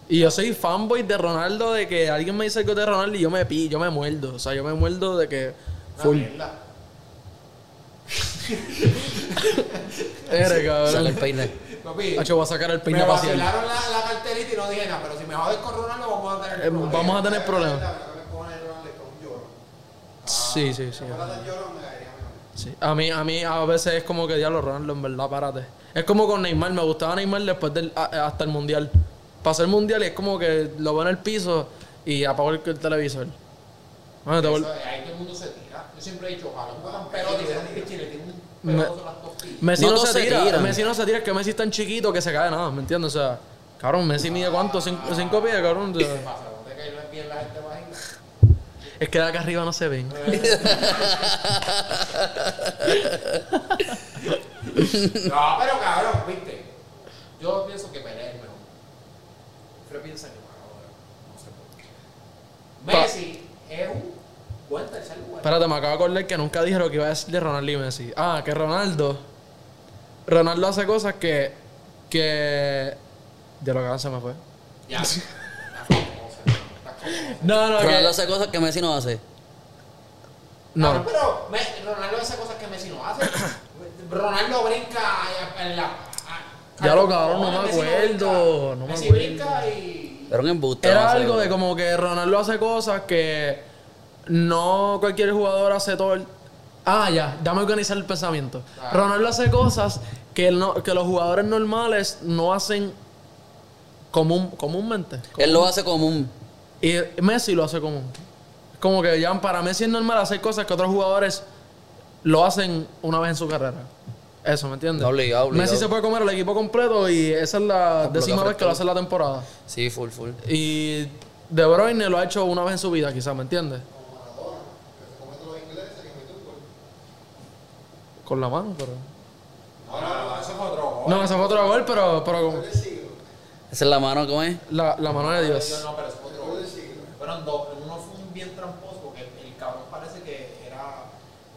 Speaker 3: Y yo soy fanboy de Ronaldo, de que alguien me dice algo de Ronaldo y yo me pi, yo me muerdo. O sea, yo me muerdo de que full.
Speaker 1: mierda.
Speaker 3: Eres,
Speaker 2: Saca el
Speaker 3: cabrón.
Speaker 2: peine.
Speaker 1: Papi,
Speaker 3: Hacho, voy a sacar el
Speaker 1: me
Speaker 3: peine facial.
Speaker 1: vacilaron la, la carterita y no dije nada, pero si me jodes con Ronaldo vamos a tener
Speaker 3: Eh,
Speaker 1: problemas.
Speaker 3: vamos a tener problemas.
Speaker 4: La verdad que me pone Ronaldo con un lloro.
Speaker 3: Sí, sí, sí. Sí. A mí, a mí a veces es como que diablo Ronaldo, en verdad, párate. Es como con Neymar, me gustaba Neymar después del hasta el mundial. Pasó el mundial y es como que lo veo en el piso y apago el, el televisor. Bueno, te vol-
Speaker 1: Eso, ahí todo el mundo se tira. Yo siempre he dicho, ojalá juegan pelota y vean un pichín y le tienen un
Speaker 3: Me-
Speaker 1: pelotazo en las costillas.
Speaker 3: Messi
Speaker 2: No
Speaker 3: se
Speaker 2: se
Speaker 3: tira,
Speaker 2: tiran.
Speaker 3: Messi no se tira, es que Messi es tan chiquito que se cae nada, ¿me entiendes? O sea, cabrón, Messi mide cuánto, cinco, cinco pies, cabrón. O sea,
Speaker 1: ¿Qué pasa? ¿No te cae bien la gente?
Speaker 3: Es que de acá arriba no se ven.
Speaker 1: No, pero cabrón, viste. Yo pienso que Pelé es mejor. Pero piensa que Maradona. No sé por qué. Messi es un buen tercer lugar.
Speaker 3: Espérate, me acabo de acordar que nunca dije lo que iba a decir de Ronaldo y Messi. Ah, que Ronaldo. Ronaldo hace cosas que. que. De lo que se me fue.
Speaker 1: Ya.
Speaker 3: No, no,
Speaker 2: Ronaldo
Speaker 3: que.
Speaker 2: hace cosas que Messi no hace.
Speaker 3: No.
Speaker 1: pero Me- Ronaldo hace cosas que Messi no hace. Ronaldo brinca en la. a-
Speaker 3: Ya lo cabrón, no me
Speaker 1: Messi
Speaker 3: acuerdo,
Speaker 1: brinca.
Speaker 3: no me
Speaker 1: Messi
Speaker 3: acuerdo.
Speaker 1: brinca y.
Speaker 2: Era un embuste.
Speaker 3: Era
Speaker 2: sé.
Speaker 3: algo de como que Ronaldo hace cosas que no cualquier jugador hace todo el... Ah, ya, dame organizar el pensamiento.
Speaker 1: Ah.
Speaker 3: Ronaldo hace cosas que, no- que los jugadores normales no hacen común, comúnmente.
Speaker 2: Él lo hace común.
Speaker 3: Y Messi lo hace común. Como que ya para Messi es normal hacer cosas que otros jugadores lo hacen una vez en su carrera. Eso, ¿me entiendes?
Speaker 2: Obligado, obligado.
Speaker 3: Messi se puede comer el equipo completo y esa es la décima vez que lo hace en la temporada.
Speaker 2: Sí, full, full.
Speaker 3: Y De Bruyne lo ha hecho una vez en su vida, quizás, ¿me entiendes?
Speaker 4: Como Maradona, que se come todos los ingleses y mete un gol.
Speaker 3: Con la mano, pero...
Speaker 1: No, no, no, eso fue otro gol.
Speaker 3: No, ese fue otro gol, pero, pero con.
Speaker 2: Esa es la mano, ¿cómo es?
Speaker 3: la, la mano de Dios.
Speaker 1: No, pero eso fue otro
Speaker 4: Gol
Speaker 1: gol.
Speaker 4: del siglo.
Speaker 1: Fueron dos. Uno fue un bien tramposo porque el cabrón parece que era.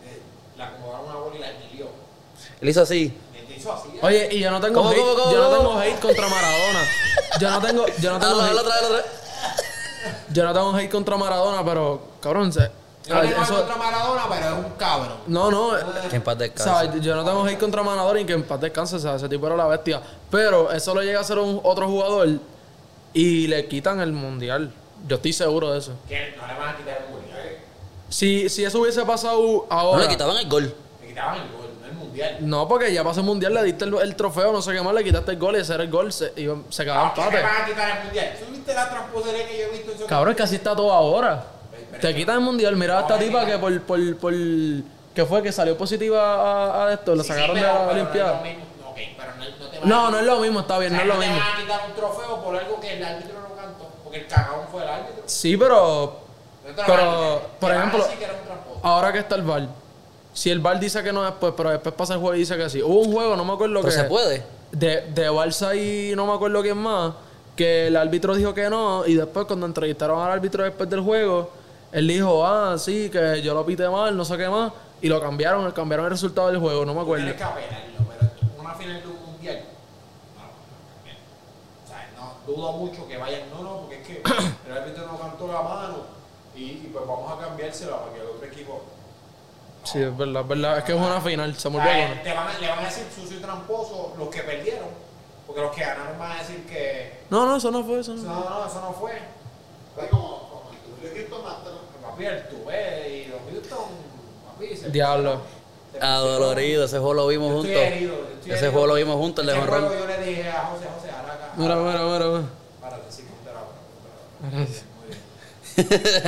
Speaker 1: eh, le acomodaron una bola y la alquilió.
Speaker 2: Él hizo así.
Speaker 1: Te hizo así. ¿eh?
Speaker 3: Oye, y yo no tengo
Speaker 2: ¿Cómo,
Speaker 3: hate,
Speaker 2: cómo, cómo,
Speaker 3: yo no tengo hate contra Maradona. Yo no tengo, yo no tengo
Speaker 2: Hazlo, hazlo
Speaker 3: hate, yo no tengo hate contra Maradona, pero cabrón, se-
Speaker 1: Yo no tengo
Speaker 3: eso-
Speaker 1: contra Maradona, pero es un cabrón.
Speaker 3: no, no,
Speaker 2: Que en paz
Speaker 3: o
Speaker 2: descanse.
Speaker 3: sea, yo no tengo hate contra Maradona y que en paz descanse, o sea, ese tipo era la bestia. Pero eso lo llega a ser un otro jugador y le quitan el mundial Yo estoy seguro de eso.
Speaker 1: Que no le van a quitar el mundial.
Speaker 3: Si, si eso hubiese pasado
Speaker 2: No
Speaker 3: ahora.
Speaker 2: le quitaban el gol.
Speaker 1: Le quitaban el gol, no el mundial.
Speaker 3: No, porque ya pasó el mundial, le diste el, el trofeo, no sé qué más, le quitaste el gol y ese era el gol, se, iba- se quedaba
Speaker 1: ¿A qué le
Speaker 3: empate.
Speaker 1: van a quitar el mundial? ¿Tú viste la tramposería que yo he visto en
Speaker 3: Cabrón, es que así está todo ahora.
Speaker 1: Pero
Speaker 3: Te quitan el mundial. Mira a esta
Speaker 1: No,
Speaker 3: tipa
Speaker 1: que-
Speaker 3: que por, por, por. ¿Qué fue? Que salió positiva a, a esto, la
Speaker 1: Sí,
Speaker 3: sacaron
Speaker 1: sí,
Speaker 3: de la
Speaker 1: pero
Speaker 3: Olimpiada.
Speaker 1: No, es lo mismo. Ok, pero no, no te
Speaker 3: No,
Speaker 1: a-
Speaker 3: no es lo mismo, está bien,
Speaker 1: o sea,
Speaker 3: no es lo
Speaker 1: te
Speaker 3: mismo.
Speaker 1: van a quitar un trofeo por algo que el árbitro no cantó. Porque el cagón fue el árbitro.
Speaker 3: Sí, pero. Pero, por ejemplo, ahora que está el VAR. Si el VAR dice que no después, pero después pasa el juego y dice que sí. Hubo un juego, no me acuerdo
Speaker 2: Pero
Speaker 3: que.
Speaker 2: se puede.
Speaker 3: De, de Barça y no me acuerdo quién más. Que el árbitro dijo que no. Y después, cuando entrevistaron al árbitro después del juego, él dijo, ah, sí, que yo lo pité mal, no sé qué más. Y lo cambiaron, cambiaron el resultado del juego, no me acuerdo.
Speaker 1: Tienes que apelarlo, pero una final de un mundial. No, no, no. O sea, no dudo mucho que vayan. No, que el árbitro no cantó la mano. Y, y pues vamos a cambiársela para que el otro equipo.
Speaker 3: Sí, es verdad, es verdad. Es que es una final, se
Speaker 1: te van a- le van a decir sucio y tramposo los que perdieron. Porque los que ganaron van a decir que.
Speaker 3: No, no, eso no fue eso.
Speaker 1: No,
Speaker 3: No.
Speaker 1: no, eso no fue.
Speaker 4: Fue como, como el Houston.
Speaker 1: Papi, el tuve y los Houston. Papi, se
Speaker 3: Diablo.
Speaker 1: se
Speaker 2: Adolorido, ese juego lo vimos juntos. Ese
Speaker 1: herido.
Speaker 2: juego lo vimos juntos, el de
Speaker 1: Yo le dije a José, José, ahora acá.
Speaker 3: Mira, mira, mira, mira.
Speaker 1: Párate, sí, ponte la broma.
Speaker 3: Gracias.
Speaker 1: Muy bien.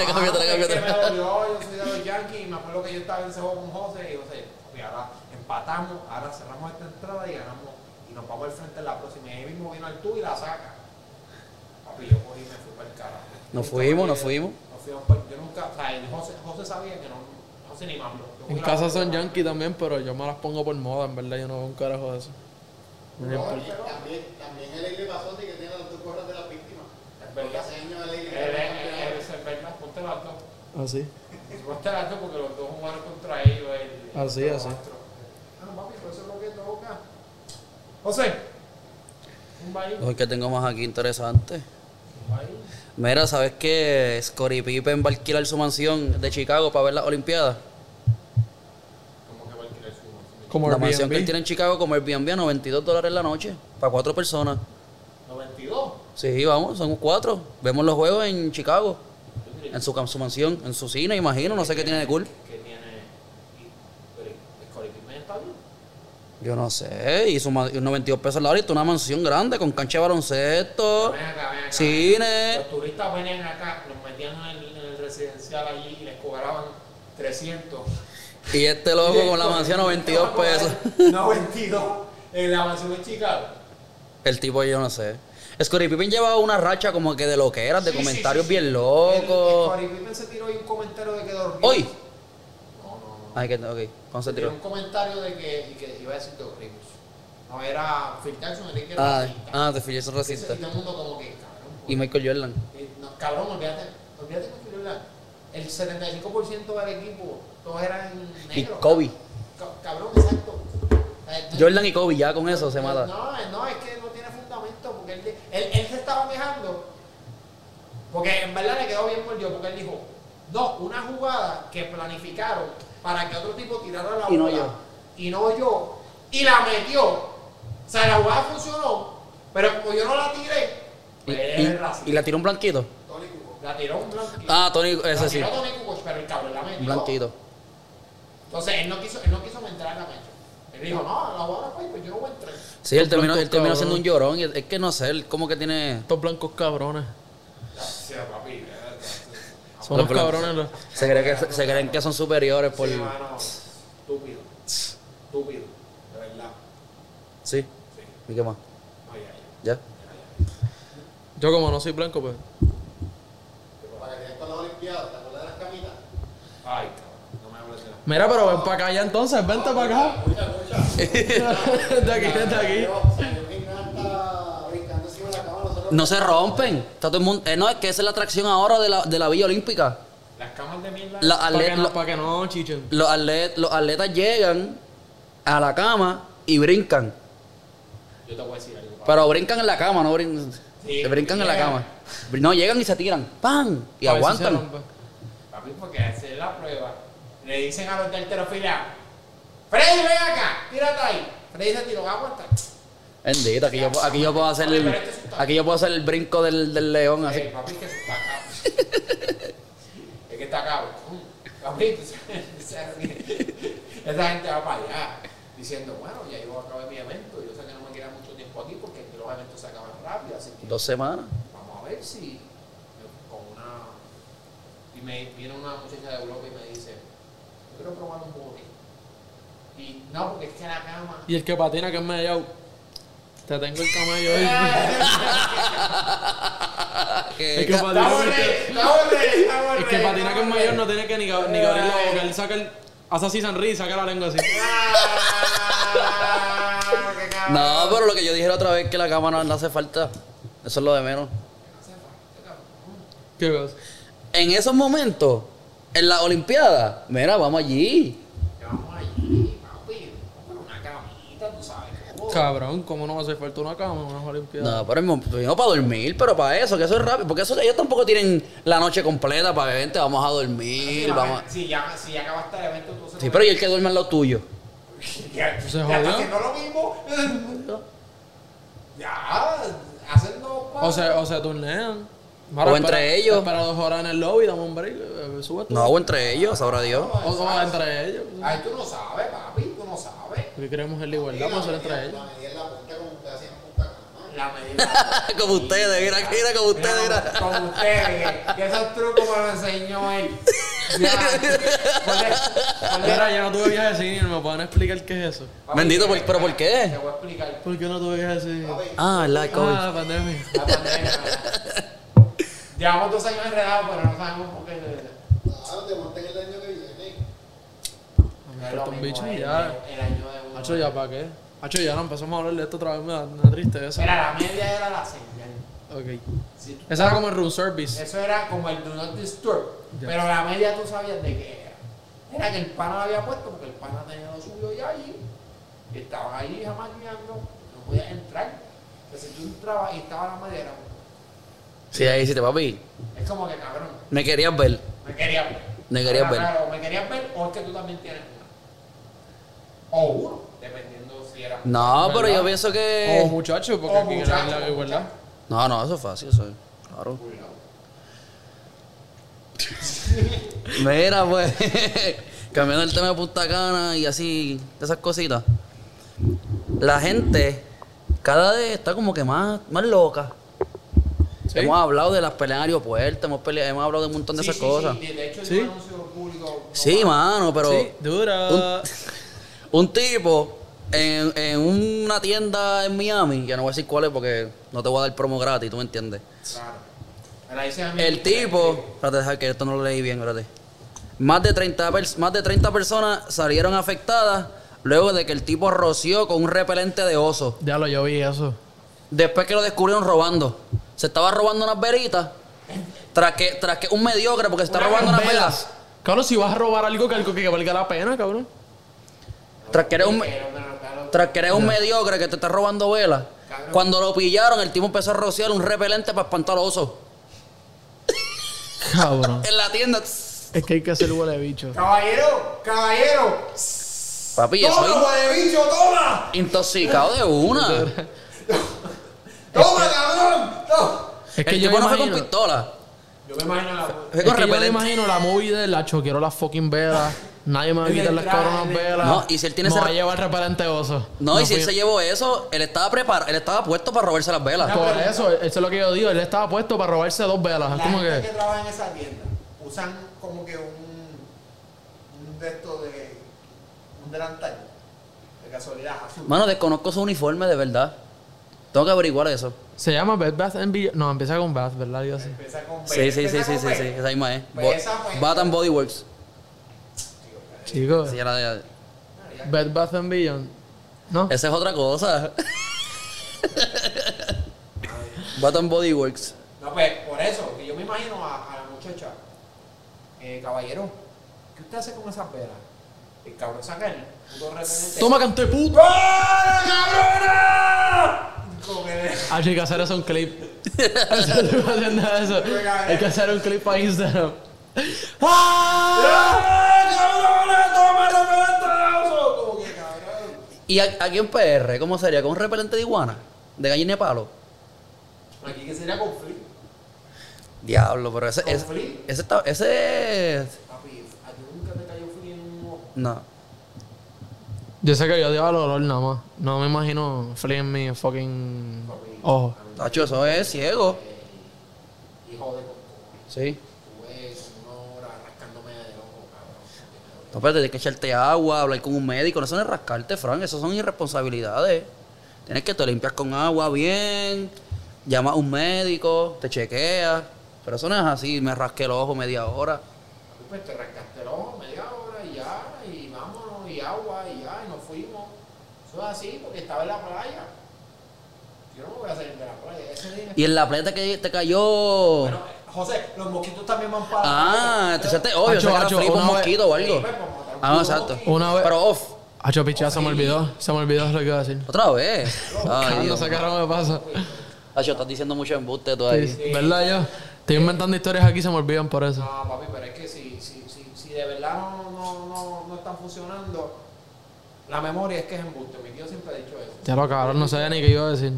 Speaker 2: Cámbiatela,
Speaker 1: Ah, que me
Speaker 2: cámbiatela.
Speaker 1: dolió, yo soy de los Yankees y me acuerdo que yo estaba en ese juego con José y José, papi, ahora empatamos, ahora cerramos esta entrada y ganamos y nos vamos al frente en la próxima. Y ahí mismo vino el tú y la saca. Papi, yo cogí y me fui para el carajo.
Speaker 2: Nos fuimos, nos fuimos.
Speaker 1: Nos fuimos yo nunca, o sea, José, José sabía que no, José ni me habló.
Speaker 3: En
Speaker 1: la-
Speaker 3: casa son yankee también, pero yo me las pongo por moda, en verdad, yo no veo un carajo de eso. No
Speaker 1: No,
Speaker 4: También, también el le pasó de que tiene las dos gorras de las víctimas.
Speaker 1: Verdad. eso es verdad, ponte las dos.
Speaker 3: Ah, sí.
Speaker 1: Ponte las dos porque los dos jugaron contra ellos. El,
Speaker 3: Así,
Speaker 1: el
Speaker 3: así.
Speaker 1: otro. Ah, papi, pues eso es lo que toca. José, un baile.
Speaker 2: Que tengo más aquí interesante.
Speaker 1: Un baile.
Speaker 2: Mira, ¿sabes qué? Scottie Pippen va a alquilar su mansión de Chicago para ver las Olimpiadas.
Speaker 1: ¿Cómo que va a alquilar su
Speaker 3: Como
Speaker 2: la
Speaker 3: Airbnb.
Speaker 2: mansión que él tiene en Chicago como Airbnb a 92 dólares la noche. Para cuatro personas.
Speaker 1: 92.
Speaker 2: Sí, vamos, somos cuatro. Vemos los juegos en Chicago. En su, en su mansión, en su cine, imagino. No sé qué tiene de cool.
Speaker 1: Tiene.
Speaker 2: Yo no sé. Y su ma- y 92 pesos la hora y una mansión grande con cancha de baloncesto.
Speaker 1: Ven acá, ven acá.
Speaker 2: Cine.
Speaker 1: Los turistas venían acá, los metían en el, en el residencial allí y les cobraban 300.
Speaker 2: Y este loco con la mansión a 92 pesos.
Speaker 1: 92 en la mansión de Chicago.
Speaker 2: El tipo yo no sé. Scottie Pippen llevaba una racha como que de loqueras, de
Speaker 1: Sí, sí,
Speaker 2: comentarios
Speaker 1: sí, sí.
Speaker 2: bien locos.
Speaker 1: Corey Pippen se tiró ahí un comentario de que dormía.
Speaker 2: ¿Hoy?
Speaker 1: No, no, no.
Speaker 2: Ay, que, ok,
Speaker 1: Se tiró un comentario de que, y que iba a decir Rivers. No era Phil Jackson, era que era
Speaker 2: Ah,
Speaker 1: racista.
Speaker 2: ah, te fijas,
Speaker 1: Y
Speaker 2: racista.
Speaker 1: todo el mundo como que, cabrón.
Speaker 2: Y Michael Jordan.
Speaker 1: Y, no, cabrón, olvídate, olvídate que Phil Jordan, El 75% del equipo, todos eran
Speaker 2: Y
Speaker 1: negros.
Speaker 2: Kobe.
Speaker 1: Ca- Cabrón, exacto. Eh,
Speaker 2: Jordan y Kobe, ya con eso se mata.
Speaker 1: No, no, es que no porque él, él, él se estaba quejando, porque en verdad le quedó bien mordido, porque él dijo, no, una jugada que planificaron para que otro tipo tirara la
Speaker 2: Y no
Speaker 1: bola,
Speaker 2: yo.
Speaker 1: y no yo, y la metió. O sea, la jugada funcionó, pero como yo no la tiré,
Speaker 2: Y,
Speaker 1: pues él
Speaker 2: y- la tiró un blanquito.
Speaker 4: Tony Kukoc.
Speaker 1: La tiró un blanquito.
Speaker 2: Ah, Tony,
Speaker 1: La
Speaker 2: ese sí.
Speaker 1: tiró Tony Kukoc, pero el cabrón la metió.
Speaker 2: Un blanquito.
Speaker 1: Entonces él no quiso, él no quiso entrar en la mecha. Él dijo, no, la jugada fue, pues yo no voy a entrar.
Speaker 2: Sí, él terminó, él terminó siendo un llorón. Es que no sé, él como que tiene.
Speaker 3: Estos blancos cabrones.
Speaker 1: Sí, papi.
Speaker 3: Son
Speaker 2: Los
Speaker 3: cabrones. los-
Speaker 2: Se, cree que, se creen que son superiores por.
Speaker 1: Sí, mano, estúpido. Estúpido, de verdad.
Speaker 2: Sí.
Speaker 1: Sí.
Speaker 2: ¿Y qué más?
Speaker 1: No, ya, ya.
Speaker 2: ¿Ya?
Speaker 3: Yo como no soy blanco, pues.
Speaker 4: Para que con las Olimpiadas, ¿te acuerdas de las camitas?
Speaker 1: Ay, cabrón, no me hables de la.
Speaker 3: Mira, pero ven para acá ya entonces, vente para acá.
Speaker 4: Escucha, escucha.
Speaker 3: de aquí, de aquí.
Speaker 2: No se rompen. Está todo el mundo. eh, no, es que esa es la atracción ahora de la, de la Villa Olímpica.
Speaker 1: Las camas de mierda.
Speaker 2: Los
Speaker 3: Para que, no, pa' que no chichen.
Speaker 2: los, atlet- los atletas llegan a la cama y brincan.
Speaker 1: Yo te voy a decir algo.
Speaker 2: Pero brincan en la cama, no brincan.
Speaker 1: Sí,
Speaker 2: se brincan en la cama. No, llegan y se tiran. ¡Pam! Y aguantan.
Speaker 1: Papi, porque hacer la prueba. Le dicen a los del terofila, Freddy, ven acá, tírate ahí. Freddy se tiró, aguanta.
Speaker 2: Bendito, aquí yo, aquí yo puedo hacer el, aquí yo puedo hacer el brinco del, del león así.
Speaker 1: Eh, papi, que está acá. Es que está cabrón. Cabrito, esa, esa gente va para allá diciendo, bueno, ya yo acabé mi evento, yo sé que no me queda mucho tiempo aquí porque aquí los eventos se acaban rápido, así que
Speaker 2: Dos semanas.
Speaker 1: vamos a ver si con una y me viene una muchacha de Europa y me dice quiero probar un bote y no porque es que la cama
Speaker 3: Y el que patina que es medio. Te tengo el camello ahí.
Speaker 2: Que-
Speaker 3: El que patina que- El patina es mayor no tiene que ni, ni abrir la boca. Él saca el. Hace así sonríe y saca la lengua así.
Speaker 1: Ah.
Speaker 2: No, pero lo que yo dije la otra vez que la cama no, no hace falta. Eso es lo de menos.
Speaker 3: ¿Qué cosa?
Speaker 2: En esos momentos, en la Olimpiada, mira, vamos allí.
Speaker 1: Ya vamos allí papi una camita tú sabes cómo.
Speaker 3: Cabrón, ¿cómo no va a hacer falta una cama en unas olimpiadas?
Speaker 2: No, pero no para dormir, pero para eso, que eso es rápido. Porque eso, ellos tampoco tienen la noche completa para vente, vamos a dormir, vamos a...
Speaker 1: si ya si ya acabaste el evento tú se
Speaker 2: Sí, pero y el que duerme al lado tuyo.
Speaker 1: ya,
Speaker 3: Se
Speaker 1: ya
Speaker 3: jodió.
Speaker 1: está haciendo lo mismo ya hacen dos
Speaker 3: O sea, o sea, turnean.
Speaker 2: O entre ellos.
Speaker 3: Espera dos horas en el lobby, dame un break, eh, sube tú.
Speaker 2: No, o entre ellos, sabrá Dios.
Speaker 3: O, o entre ellos.
Speaker 1: Ay, tú no sabes, papi, tú no sabes.
Speaker 3: Porque queremos en la igualdad, pues ser entre ellos.
Speaker 4: La medida en la punta como ustedes hacían.
Speaker 1: La medida.
Speaker 2: como ustedes, mira, mira, como ustedes,
Speaker 1: Mira. Como, como ustedes, que, esos trucos me los enseñó él.
Speaker 3: Mira, yo no tuve viaje de cine, ¿me pueden explicar qué es eso?
Speaker 1: Papi,
Speaker 2: Bendito, ¿por- pero por qué?
Speaker 1: Te voy a explicar.
Speaker 3: ¿Por qué no tuve viaje de cine?
Speaker 2: Ah, el like COVID.
Speaker 3: Ah, pandemia.
Speaker 1: La pandemia. Llevamos dos años enredados, pero no sabemos por qué.
Speaker 4: Claro, te monten el año que viene.
Speaker 3: Me importa un bicho
Speaker 1: el-
Speaker 3: y ya.
Speaker 1: El año de uno.
Speaker 3: Hacho, ¿ya para qué? Hacho, ya no empezamos a hablar de esto otra vez, me da una tristeza.
Speaker 1: Mira, la media era la señal.
Speaker 3: Ok.
Speaker 1: Tú
Speaker 3: Esa era como el room service.
Speaker 1: Eso era como el do not disturb.
Speaker 3: Ya.
Speaker 1: Pero la media tú sabías de qué era. Era que el pana lo había puesto porque el pana tenía lo suyo ya allí. Y estaban ahí jamás guiando. No podías entrar. Entonces tú entrabas y estaba la media, era
Speaker 2: Sí, ahí sí te papi.
Speaker 1: es como que cabrón.
Speaker 2: Me querías ver.
Speaker 1: Me querías ver.
Speaker 2: Me querías ver.
Speaker 1: Claro, me querías ver o es que tú también tienes una. O uno, dependiendo si era.
Speaker 2: No, pero yo pienso
Speaker 3: O
Speaker 2: que.
Speaker 3: muchacho, porque
Speaker 1: O
Speaker 3: aquí
Speaker 1: muchacho,
Speaker 3: en la
Speaker 1: o
Speaker 3: igualdad.
Speaker 2: No, no, eso es fácil, eso es. Claro. Mira, pues. Cambiando el tema de Punta Cana y así, esas cositas. La gente cada vez está como que más, más loca.
Speaker 3: ¿Sí?
Speaker 2: Hemos hablado de las peleas en aeropuertos, hemos, hablado de un montón de
Speaker 1: Sí,
Speaker 2: esas
Speaker 1: sí,
Speaker 2: cosas.
Speaker 1: sí. De hecho,
Speaker 3: Sí.
Speaker 1: anuncio público.
Speaker 2: Sí, mano, pero
Speaker 3: sí, dura.
Speaker 2: un- un tipo en, en una tienda en Miami, que no voy a decir cuál es porque no te voy a dar promo gratis, tú me entiendes.
Speaker 1: Claro. Me la dice a mí.
Speaker 2: El tipo, espérate, deja que esto no lo leí bien, espérate. Más de 30, pers- más de 30 personas salieron afectadas luego de que el tipo roció con un repelente de oso.
Speaker 3: Ya lo yo vi eso.
Speaker 2: Después que lo descubrieron robando. Se estaba robando unas veritas. Tras que, tras que un mediocre, porque se está robando unas
Speaker 3: Velas. Cabrón, si vas a robar algo que, algo que valga la pena, cabrón.
Speaker 2: Tras que eres un, tras que eres un mediocre que te está robando velas. Cuando lo pillaron, el tipo empezó a rociar un repelente para espantar a los osos.
Speaker 3: Cabrón.
Speaker 2: En la tienda.
Speaker 3: Es que hay que hacer huele bicho.
Speaker 1: Caballero, caballero.
Speaker 2: Papi, yo
Speaker 1: Toma, huele bicho, toma.
Speaker 2: intoxicado de una.
Speaker 1: Toma, cabrón. Toma.
Speaker 3: Es que
Speaker 2: el
Speaker 3: yo
Speaker 2: tipo no fue con
Speaker 3: imagino-
Speaker 2: pistola.
Speaker 1: Yo me imagino la.
Speaker 3: Es que yo me imagino la movie de la choquero las fucking velas. Nadie me va a quitar las cabronas velas.
Speaker 2: No, y si él tiene ese-
Speaker 3: va a llevar repelente oso.
Speaker 2: No, y si él se llevó eso, él estaba preparado, él estaba puesto para robarse las velas.
Speaker 3: Por eso, eso es lo que yo digo. Él estaba puesto para robarse dos velas. Es
Speaker 1: La
Speaker 3: como
Speaker 1: gente
Speaker 3: que.
Speaker 1: que trabaja en esa tienda usan como que un. Un de estos de. Un delantal. De casualidad, azul.
Speaker 2: Mano, desconozco su uniforme de verdad. Tengo que averiguar eso.
Speaker 3: Se llama Bed Bath and Beyond. No, empieza con Bath, ¿verdad? Yo sé.
Speaker 1: Empieza con B.
Speaker 2: Sí, sí, sí, sí, sí, sí, esa misma es.
Speaker 1: Pues
Speaker 2: Bo-
Speaker 1: esa fue-
Speaker 2: Bath and Body Works.
Speaker 3: Chicos,
Speaker 2: Sí, era de-
Speaker 3: Bed Bath and Beyond. ¿No?
Speaker 2: Esa es otra cosa. Bath and Body Works.
Speaker 1: No, pues por eso, que yo me imagino a, a la muchacha, eh, caballero, ¿qué usted hace con esas velas? El cabrón saca el puto.
Speaker 3: Toma, canto de puta.
Speaker 1: ¡Ah, cabrona! Como que-
Speaker 3: Ah, hay que hacer eso un clip. Haciendo eso. Hay que hacer un clip para Instagram.
Speaker 1: ¡Ah.
Speaker 2: ¿Y aquí en PR cómo sería? ¿Con un repelente de iguana? ¿De gallina de palo?
Speaker 1: Aquí que sería conflicto.
Speaker 2: Diablo, pero ese.
Speaker 1: ¿Con
Speaker 2: Ese. Ese. está- ese
Speaker 1: Papi, ¿a ti nunca te cayó frío en un ojo?
Speaker 2: no.
Speaker 3: Yo sé que yo odiaba el olor nada más. No me imagino flea en mi fucking ojo.
Speaker 2: Tacho, eso es ciego.
Speaker 1: hijo de.
Speaker 2: Sí.
Speaker 1: Tuve como una hora rascándome de ojo, cabrón.
Speaker 2: No, pero tienes que echarte agua, hablar con un médico. Eso no es rascarte, Frank. Eso son irresponsabilidades. Tienes que te limpias con agua bien, llamas a un médico, te chequeas. Pero eso no es así, me rasqué el ojo media hora.
Speaker 1: Pues te rascaste el ojo media hora y ya, y vámonos, y agua, y ya, y nos fuimos. Eso es así, porque estaba en la playa. Yo no me voy a salir de la playa. Ese día.
Speaker 2: Y en la playa que te cayó.
Speaker 1: Bueno, José, los mosquitos también van para
Speaker 2: ah, te echaste obvio, se un mosquito o algo.
Speaker 1: Pues,
Speaker 2: Ah, exacto.
Speaker 3: Una vez-
Speaker 2: Pero off.
Speaker 3: Hacho, pichea, se me olvidó. Se me olvidó lo que iba a decir.
Speaker 2: Otra vez. Ay,
Speaker 3: no
Speaker 2: Dios.
Speaker 3: sé qué carajo me pasa.
Speaker 2: Hacho, estás diciendo mucho embuste tú ahí.
Speaker 3: Sí, ¿Verdad yo? Estoy inventando historias aquí se me olvidan por eso.
Speaker 1: No, papi, pero es que si, si, si, si de verdad no, no, no, no están funcionando, la memoria es que es embuste. Mi tío siempre ha dicho eso.
Speaker 3: Ya lo cabrón, no sabía ni qué iba a decir.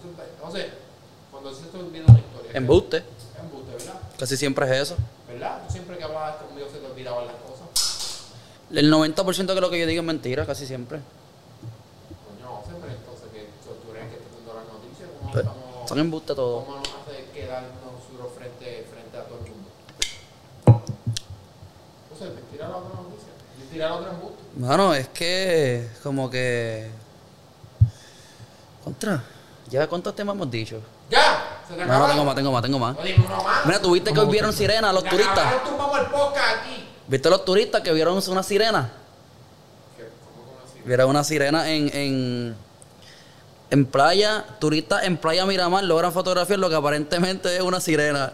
Speaker 1: Siempre- José, cuando se te olvida una historia. ¿qué?
Speaker 2: Embuste.
Speaker 1: Es embuste, ¿verdad?
Speaker 2: Casi siempre es eso.
Speaker 1: ¿Verdad? Tú siempre que hablabas conmigo se te olvidaban las cosas.
Speaker 2: El 90% de lo que yo digo es mentira, casi siempre.
Speaker 1: Coño, pero entonces que tú que está dando las noticias, ¿cómo
Speaker 2: Pues,
Speaker 1: estamos,
Speaker 2: Son embuste todo.
Speaker 1: cómo nos hace quedarnos nosotros frente, frente a todo el mundo? José, mentira la otra embuste.
Speaker 2: Mano, es que como que... Contra. ¿Ya cuántos temas hemos dicho?
Speaker 1: ¡Ya! ¿Se te
Speaker 2: No, no, tengo más, tengo más, tengo más.
Speaker 1: Uno más.
Speaker 2: Mira, ¿tuviste que hoy vieron sirenas los turistas?
Speaker 1: acabaron, tumbamos el podcast aquí.
Speaker 2: ¿Viste los turistas que vieron una sirena?
Speaker 1: ¿Qué? ¿Cómo con así?
Speaker 2: Vieron una sirena en, en, en playa, turistas en playa Miramar logran fotografiar lo que aparentemente es una sirena.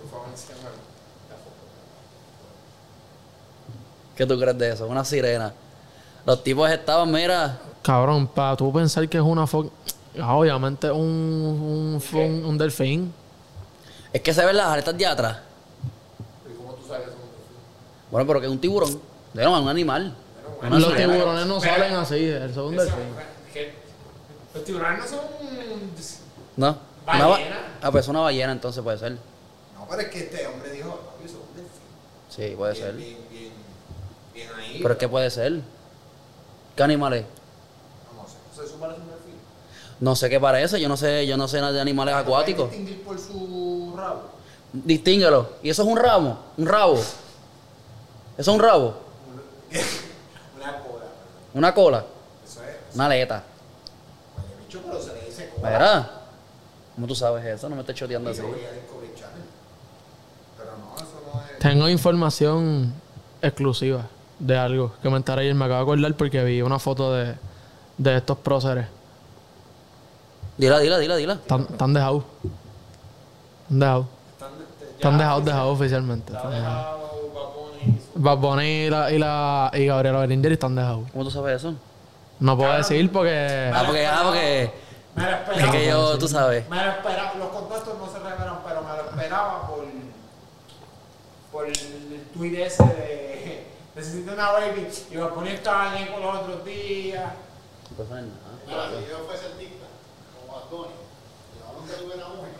Speaker 1: Por favor, enséñame la foto.
Speaker 2: ¿Qué tú crees de eso? Una sirena. Los tipos estaban, mira,
Speaker 3: Cabrón, para tú pensar que es una fo... Ah, obviamente un, un, un, un delfín.
Speaker 2: es que se ven las aletas de atrás.
Speaker 1: ¿Y cómo tú sabes eso?
Speaker 2: Bueno, pero que es un tiburón. De no, un animal.
Speaker 3: Los
Speaker 2: sirena.
Speaker 3: tiburones no
Speaker 1: Pero-
Speaker 3: salen así, eso es un delfín.
Speaker 1: que Los tiburones no son.
Speaker 2: No. Una
Speaker 1: Ballena.
Speaker 2: ah, pues es una ballena entonces puede ser.
Speaker 4: No, pero es que este hombre dijo, papi, eso es un delfín.
Speaker 2: Sí, puede
Speaker 4: Bien,
Speaker 2: ser.
Speaker 4: Bien, bien, ahí.
Speaker 2: Pero es que puede ser. ¿Qué animal es?
Speaker 4: No, no sé. ¿Eso eso parece un delfín?
Speaker 2: No sé qué parece, yo no sé, yo no sé nada de animales
Speaker 4: ¿Lo pueden
Speaker 2: acuáticos.
Speaker 4: distinguir por su rabo?
Speaker 2: Distínguelo. ¿Y eso es un ramo? ¿Un rabo? ¿Eso es un rabo?
Speaker 4: Una cola.
Speaker 2: ¿Una cola?
Speaker 4: Eso es.
Speaker 2: Una aleta.
Speaker 4: Bicho, pero se le dice cola.
Speaker 2: ¿Verdad? ¿Cómo tú sabes eso? No me estés choteando así.
Speaker 4: Yo voy a Discovery Channel. Pero no, eso no es.
Speaker 3: Tengo información exclusiva de algo que me enteré ayer. Me acabo de acordar porque vi una foto de, de estos próceres.
Speaker 2: Dila, dila, dila, dila.
Speaker 3: Están, están dejados. Están dejados.
Speaker 1: Están,
Speaker 3: dejados, dejados oficialmente.
Speaker 1: Está
Speaker 3: Están dejados.
Speaker 1: dejado Bad Bunny.
Speaker 3: Y, la, y, la, y Gabriela Beringer están dejados.
Speaker 2: ¿Cómo tú sabes eso?
Speaker 3: No puedo decir porque...
Speaker 2: Ah, porque, ah, porque.
Speaker 1: Me lo
Speaker 2: Es
Speaker 1: esperaba.
Speaker 2: que yo, tú sabes.
Speaker 1: Me lo esperaba. Los contactos no se revelan, pero me lo esperaba por. Por el tweet ese de. Necesito una baby. Y Bad Bunny estaba ahí con los otros días.
Speaker 2: No pasa nada.
Speaker 4: Mira, si yo fuese artista, como y hablan de tuve una mujer,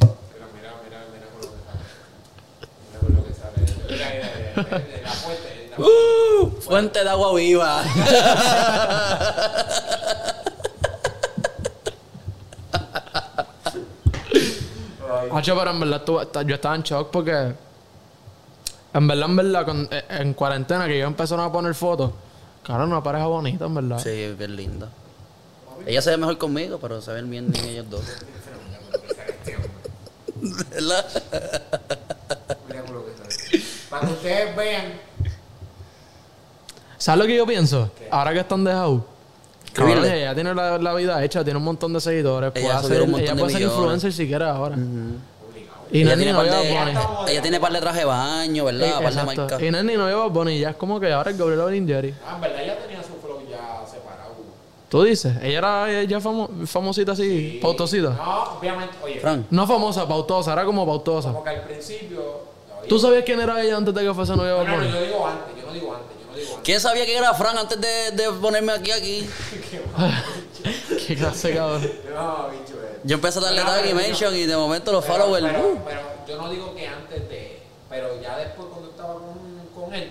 Speaker 1: Pero mira, mira, mira con lo que sale. Mira con lo que sale. Mira, mira, mira, la fuente. de la-
Speaker 2: ¡Uh! Fuente de agua viva.
Speaker 3: Hacho, pero en verdad yo estaba en shock porque... En verdad, en verdad, con- eh, en cuarentena que yo empezaron a poner fotos. Claro, una pareja bonita, en verdad.
Speaker 2: Sí, es bien linda. Ella se ve mejor conmigo, pero se ven bien, bien ellos dos. ¿Verdad?
Speaker 1: Para que ustedes vean.
Speaker 3: ¿Sabes lo que yo pienso? Ahora que están dejados. Cabrón, ella tiene la, la vida hecha, tiene un montón de seguidores.
Speaker 2: Ella
Speaker 3: puede ser,
Speaker 2: un montón
Speaker 3: ella
Speaker 2: de
Speaker 3: puede ser influencer si quiere ahora. Y
Speaker 2: ella,
Speaker 3: Nani
Speaker 2: tiene
Speaker 3: no
Speaker 2: par
Speaker 3: lleva
Speaker 2: de,
Speaker 3: Bunny.
Speaker 2: ella tiene par de traje de baño, ¿verdad? Par de.
Speaker 3: Y Nani no lleva Bonnie, ya es como que ahora es Gabriela Beringeri.
Speaker 1: Ah, en verdad ya tenía su flow ya separado.
Speaker 3: Tú dices, ella era ya famo- famosita así, pautosita.
Speaker 1: No, obviamente. Oye,
Speaker 2: Fran,
Speaker 3: No famosa, pautosa, era como pautosa.
Speaker 1: como que al principio. oye,
Speaker 3: ¿Tú sabías quién era ella antes de que fuese novia de
Speaker 1: No,
Speaker 3: Bad
Speaker 1: no, no,
Speaker 3: Bunny?
Speaker 1: yo digo antes, yo no digo antes, yo no digo antes.
Speaker 2: ¿quién sabía que era Fran antes de, de ponerme aquí aquí?
Speaker 3: Qué clase, cabrón.
Speaker 1: No, bicho.
Speaker 2: Yo empecé a darle
Speaker 1: Pero-
Speaker 2: tag y mention y de momento los
Speaker 1: pero-
Speaker 2: followers.
Speaker 1: Pero,
Speaker 2: uh.
Speaker 1: pero yo no digo que antes de. Pero ya después cuando estaba con, con él.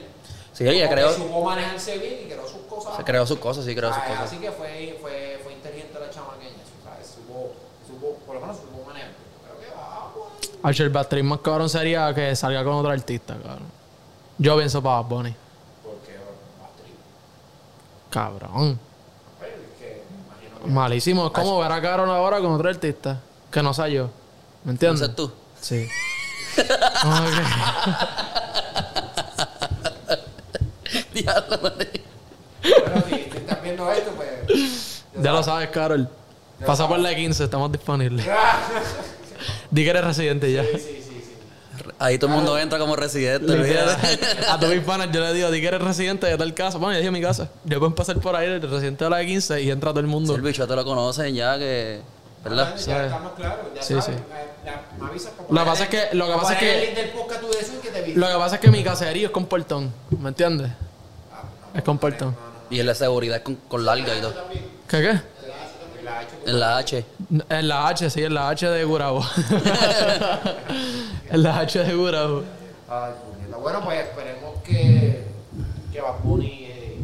Speaker 2: Sí, ella creó,
Speaker 1: supo manejarse bien y creó sus cosas.
Speaker 2: se creó sus cosas, sí, creó sus
Speaker 1: Ah,
Speaker 2: cosas.
Speaker 1: Así que fue, fue, fue inteligente la chamaqueña. ¿sabes? Supo, supo, por lo menos supo manejar. Creo que ah, bueno.
Speaker 3: Hacho, el batería más cabrón sería que salga con otro artista, cabrón. Yo pienso para Bad Bunny.
Speaker 1: Porque Bastri.
Speaker 3: Cabrón.
Speaker 1: Pues, es que me imagino que.
Speaker 3: Malísimo. Es como ver a Carol ahora con otro artista. Que no sea yo. ¿Me entiendes?
Speaker 2: Entonces tú.
Speaker 3: Sí. Ok.
Speaker 2: Diablo, man.
Speaker 1: Bueno, si, estás viendo esto, pues.
Speaker 3: Ya lo sabes, Carol. Pasa por la 15, estamos disponibles. Di que eres residente ya.
Speaker 1: Sí, sí, sí. Sí.
Speaker 2: Ahí todo el mundo entra como residente.
Speaker 3: a todos mis panas yo le digo, di que eres residente de tal casa. Bueno, yo dije mi casa. Yo puedo pasar por ahí, el residente de la 15 y entra todo el
Speaker 2: Si
Speaker 3: mundo.
Speaker 2: el bicho te lo conocen ya que. ¿Verdad?
Speaker 1: Ya
Speaker 3: Sí.
Speaker 1: estamos claros. Ya
Speaker 3: Sí,
Speaker 1: sabes.
Speaker 3: sí.
Speaker 1: eh, avisas para
Speaker 3: Lo que pasa es que- lo que pasa es que-
Speaker 1: de.
Speaker 3: Lo que pasa es que mi caserío es con portón. ¿Me entiendes?
Speaker 1: Ah,
Speaker 3: Es con portón.
Speaker 2: Y el de seguridad con, con larga y todo.
Speaker 3: ¿Qué qué?
Speaker 1: la
Speaker 2: En la H.
Speaker 3: En la H, sí, en la H de Gurabo. en la H de.
Speaker 1: Ay, puñeta. Bueno, pues esperemos que, que Bad Bunny. eh,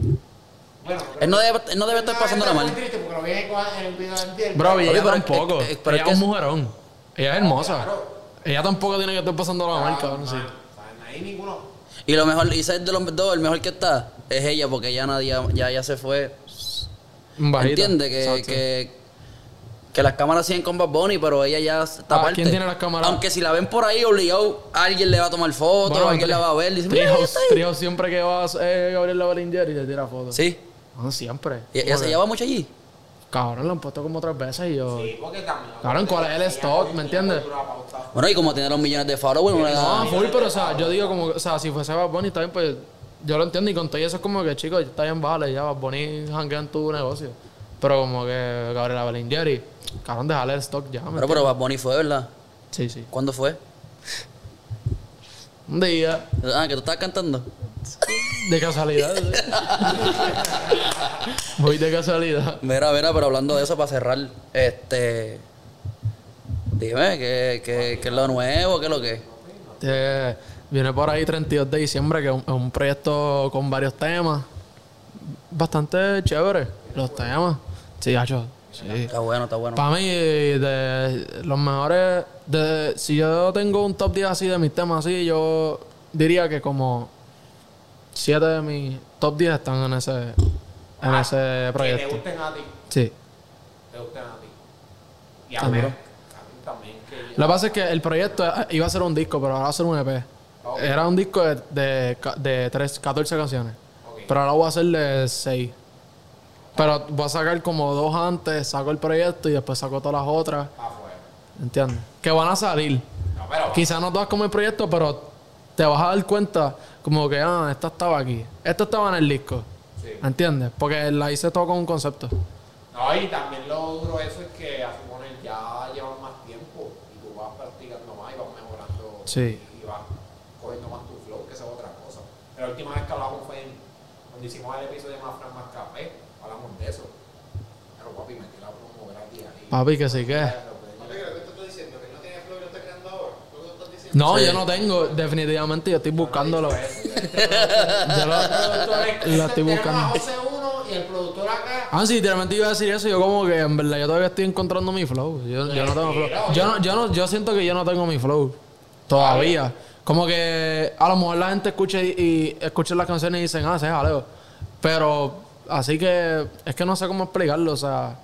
Speaker 1: bueno,
Speaker 2: Él no debe, él no debe estar pasándola
Speaker 1: muy
Speaker 2: mal.
Speaker 1: triste porque lo vi en en el video de antier.
Speaker 3: Bro, ella
Speaker 2: pero-
Speaker 3: tampoco.
Speaker 2: eh, eh, pero
Speaker 3: ella
Speaker 2: es
Speaker 3: es
Speaker 2: que-
Speaker 3: un mujerón. Ella es hermosa.
Speaker 1: Claro.
Speaker 3: Ella tampoco tiene que estar pasando la
Speaker 1: Ah,
Speaker 3: mal, cabrón. Sí.
Speaker 1: ahí ninguno.
Speaker 2: Y lo mejor, y sabes de los dos, el mejor que está es ella, porque ya nadie, ya, ya se fue.
Speaker 3: Bajita.
Speaker 2: Entiende que,
Speaker 3: Exacto.
Speaker 2: que, que las cámaras siguen con Bad Bunny, pero ella ya está
Speaker 3: Ah,
Speaker 2: aparte.
Speaker 3: ¿quién tiene las cámaras?
Speaker 2: Aunque si la ven por ahí obligado, alguien le va a tomar fotos,
Speaker 3: Bueno,
Speaker 2: alguien la va a ver. Dice,
Speaker 3: siempre que va a eh, Gabriel Lavalinger y le tira fotos.
Speaker 2: Sí.
Speaker 3: No, siempre.
Speaker 2: Y ella se lleva mucho allí.
Speaker 3: Cabrón, lo han puesto como tres veces y yo...
Speaker 1: Sí, porque también.
Speaker 3: Cabrón, ¿cuál es el stock? ¿Me entiendes?
Speaker 2: Bueno, y como tiene los millones de followers, no le da.
Speaker 3: No, full, pero o sea, yo digo como, o sea, si fuese Bad Bunny está bien, pues yo lo entiendo y con todo eso es como que, chicos, está bien, vale, ya Bad Bunny janguea en tu negocio. Pero como que Gabriela Belingeri, cabrón, déjale el stock ya, ¿me
Speaker 2: Pero, pero Bad Bunny fue, ¿verdad?
Speaker 3: Sí, sí.
Speaker 2: ¿Cuándo fue?
Speaker 3: Un día,
Speaker 2: Ah, que tú estabas cantando.
Speaker 3: de casualidad. Muy de casualidad.
Speaker 2: Mira, mira, pero hablando de eso, para cerrar, este. Dime, ¿qué, qué, qué es lo nuevo? ¿Qué es lo que?
Speaker 3: Eh, viene por ahí 32 de diciembre, que es un, es un proyecto con varios temas. Bastante chévere, los temas. Sí, hacho, sí.
Speaker 2: Está bueno, está bueno.
Speaker 3: Para mí, de los mejores. De, si yo tengo un top 10 así de mis temas así, yo diría que como 7 de mis top 10 están en ese, en ese
Speaker 1: Que te
Speaker 3: proyecto.
Speaker 1: gusten a ti.
Speaker 3: Sí.
Speaker 1: Te gusten a ti. Y a
Speaker 3: Ah,
Speaker 1: mí
Speaker 3: bro.
Speaker 1: también. Que
Speaker 3: Lo que pasa es que el proyecto eh, iba a ser un disco, pero ahora va a ser un EP.
Speaker 1: Ok.
Speaker 3: Era un disco de, de, de tres, 14 canciones.
Speaker 1: Ok.
Speaker 3: Pero ahora voy a hacer de 6. Pero voy a sacar como dos antes, saco el proyecto y después saco todas las otras.
Speaker 1: afuera.
Speaker 3: ¿Entiendes? Que van a salir.
Speaker 1: No, pero.
Speaker 3: Quizás no todas como el proyecto, pero te vas a dar cuenta como que, ah, esta estaba aquí. Esta estaba en el disco.
Speaker 1: Sí.
Speaker 3: ¿Entiendes? Porque la hice todo con un concepto.
Speaker 1: No, y también lo duro eso es que a suponer ya llevan más tiempo y tú vas practicando más y vas mejorando
Speaker 3: Sí.
Speaker 1: y vas cogiendo más tu flow, que esa es otra cosa. La última vez que hablamos fue en, cuando hicimos el episodio de Más Fran Más Café, hablamos de eso. Pero papi, metí la promo gratis ahí.
Speaker 3: Papi, que sí que.
Speaker 4: Papi, ¿qué te estoy diciendo? ¿Que no tiene flow y lo está creando ahora? ¿Lo que tú estás diciendo?
Speaker 3: No,
Speaker 2: Sí.
Speaker 3: yo no tengo. Definitivamente yo estoy buscándolo. Yo lo, lo estoy buscando.
Speaker 1: Tenemos a José 1 y el productor acá.
Speaker 3: Ah, sí, literalmente iba a decir eso. Yo como que en verdad yo todavía estoy encontrando mi flow. Yo, yo no tengo flow. Yo, no, yo, no, yo siento que yo no tengo mi flow. Todavía. Como que a lo mejor la gente escucha y, y escucha las canciones y dicen, ah, es jaleo. Pero así que es que no sé cómo explicarlo. O sea,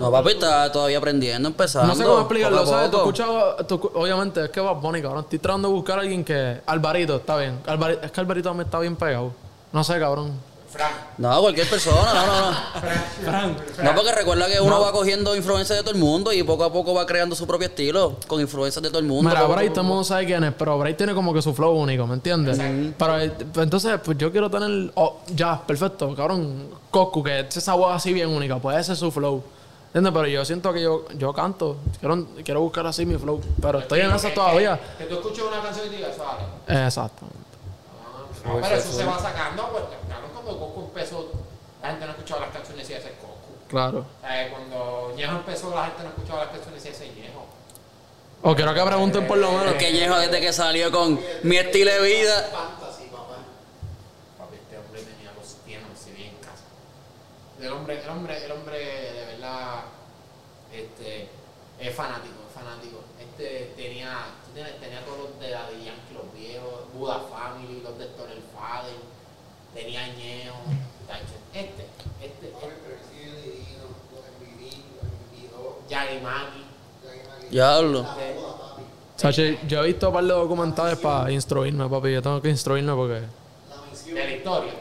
Speaker 2: No, papi, está todavía aprendiendo, empezando.
Speaker 3: no sé cómo explicarlo. ¿sabes? Tú
Speaker 2: poco.
Speaker 3: escuchas, tú obviamente es que va Bunny, cabrón. Estoy tratando de buscar a alguien que. Alvarito, está bien. Alvari- es que Alvarito me está bien pegado. No sé, cabrón.
Speaker 1: Frank.
Speaker 2: No, cualquier persona, no, no, no.
Speaker 1: Frank.
Speaker 2: No, porque recuerda que uno va cogiendo influencias de todo el mundo y poco a poco va creando su propio estilo con influencias de todo el mundo.
Speaker 3: Mira, Bray, todo el mundo sabe quién es, pero Bray tiene como que su flow único, ¿me entiendes? Pero eh, pues, entonces, pues yo quiero tener. oh, ya, perfecto, cabrón. Coscu, que es esa voz así bien única, puede ser su flow. ¿Entiendes? Pero yo siento que yo, yo canto, quiero, quiero buscar así mi flow. Pero estoy en eso todavía.
Speaker 1: Que tú escuches una canción y digas, vale.
Speaker 3: Exacto.
Speaker 1: Ah, no, pero eso se va sacando, pues, claro, cuando Coco empezó, la gente no escuchaba las canciones y ese Coco.
Speaker 3: Claro.
Speaker 1: O sea, cuando Ñejo empezó, la gente no escuchaba las canciones y ese Ñejo.
Speaker 3: O quiero que pregunten por lo menos.
Speaker 2: Es que Ñejo desde que salió con mi estilo de vida.
Speaker 4: Fantasy, papá.
Speaker 1: Papi, este hombre tenía los tiempos y bien en casa. El hombre, el hombre, el hombre de verdad, este, es fanático, es fanático. Este tenía, tenía todos los de Daddy Yankee, los viejos, Buda Family, los de Héctor el Fader, tenía tacho. este, este, este,
Speaker 4: pero sí es divino. Los MVD, los MV2,
Speaker 1: Yagimaki.
Speaker 2: Diablo.
Speaker 4: La.
Speaker 3: Sachi, yo he visto un par de documentales para instruirme, papi. Yo tengo que instruirme porque.
Speaker 4: La
Speaker 1: de la historia.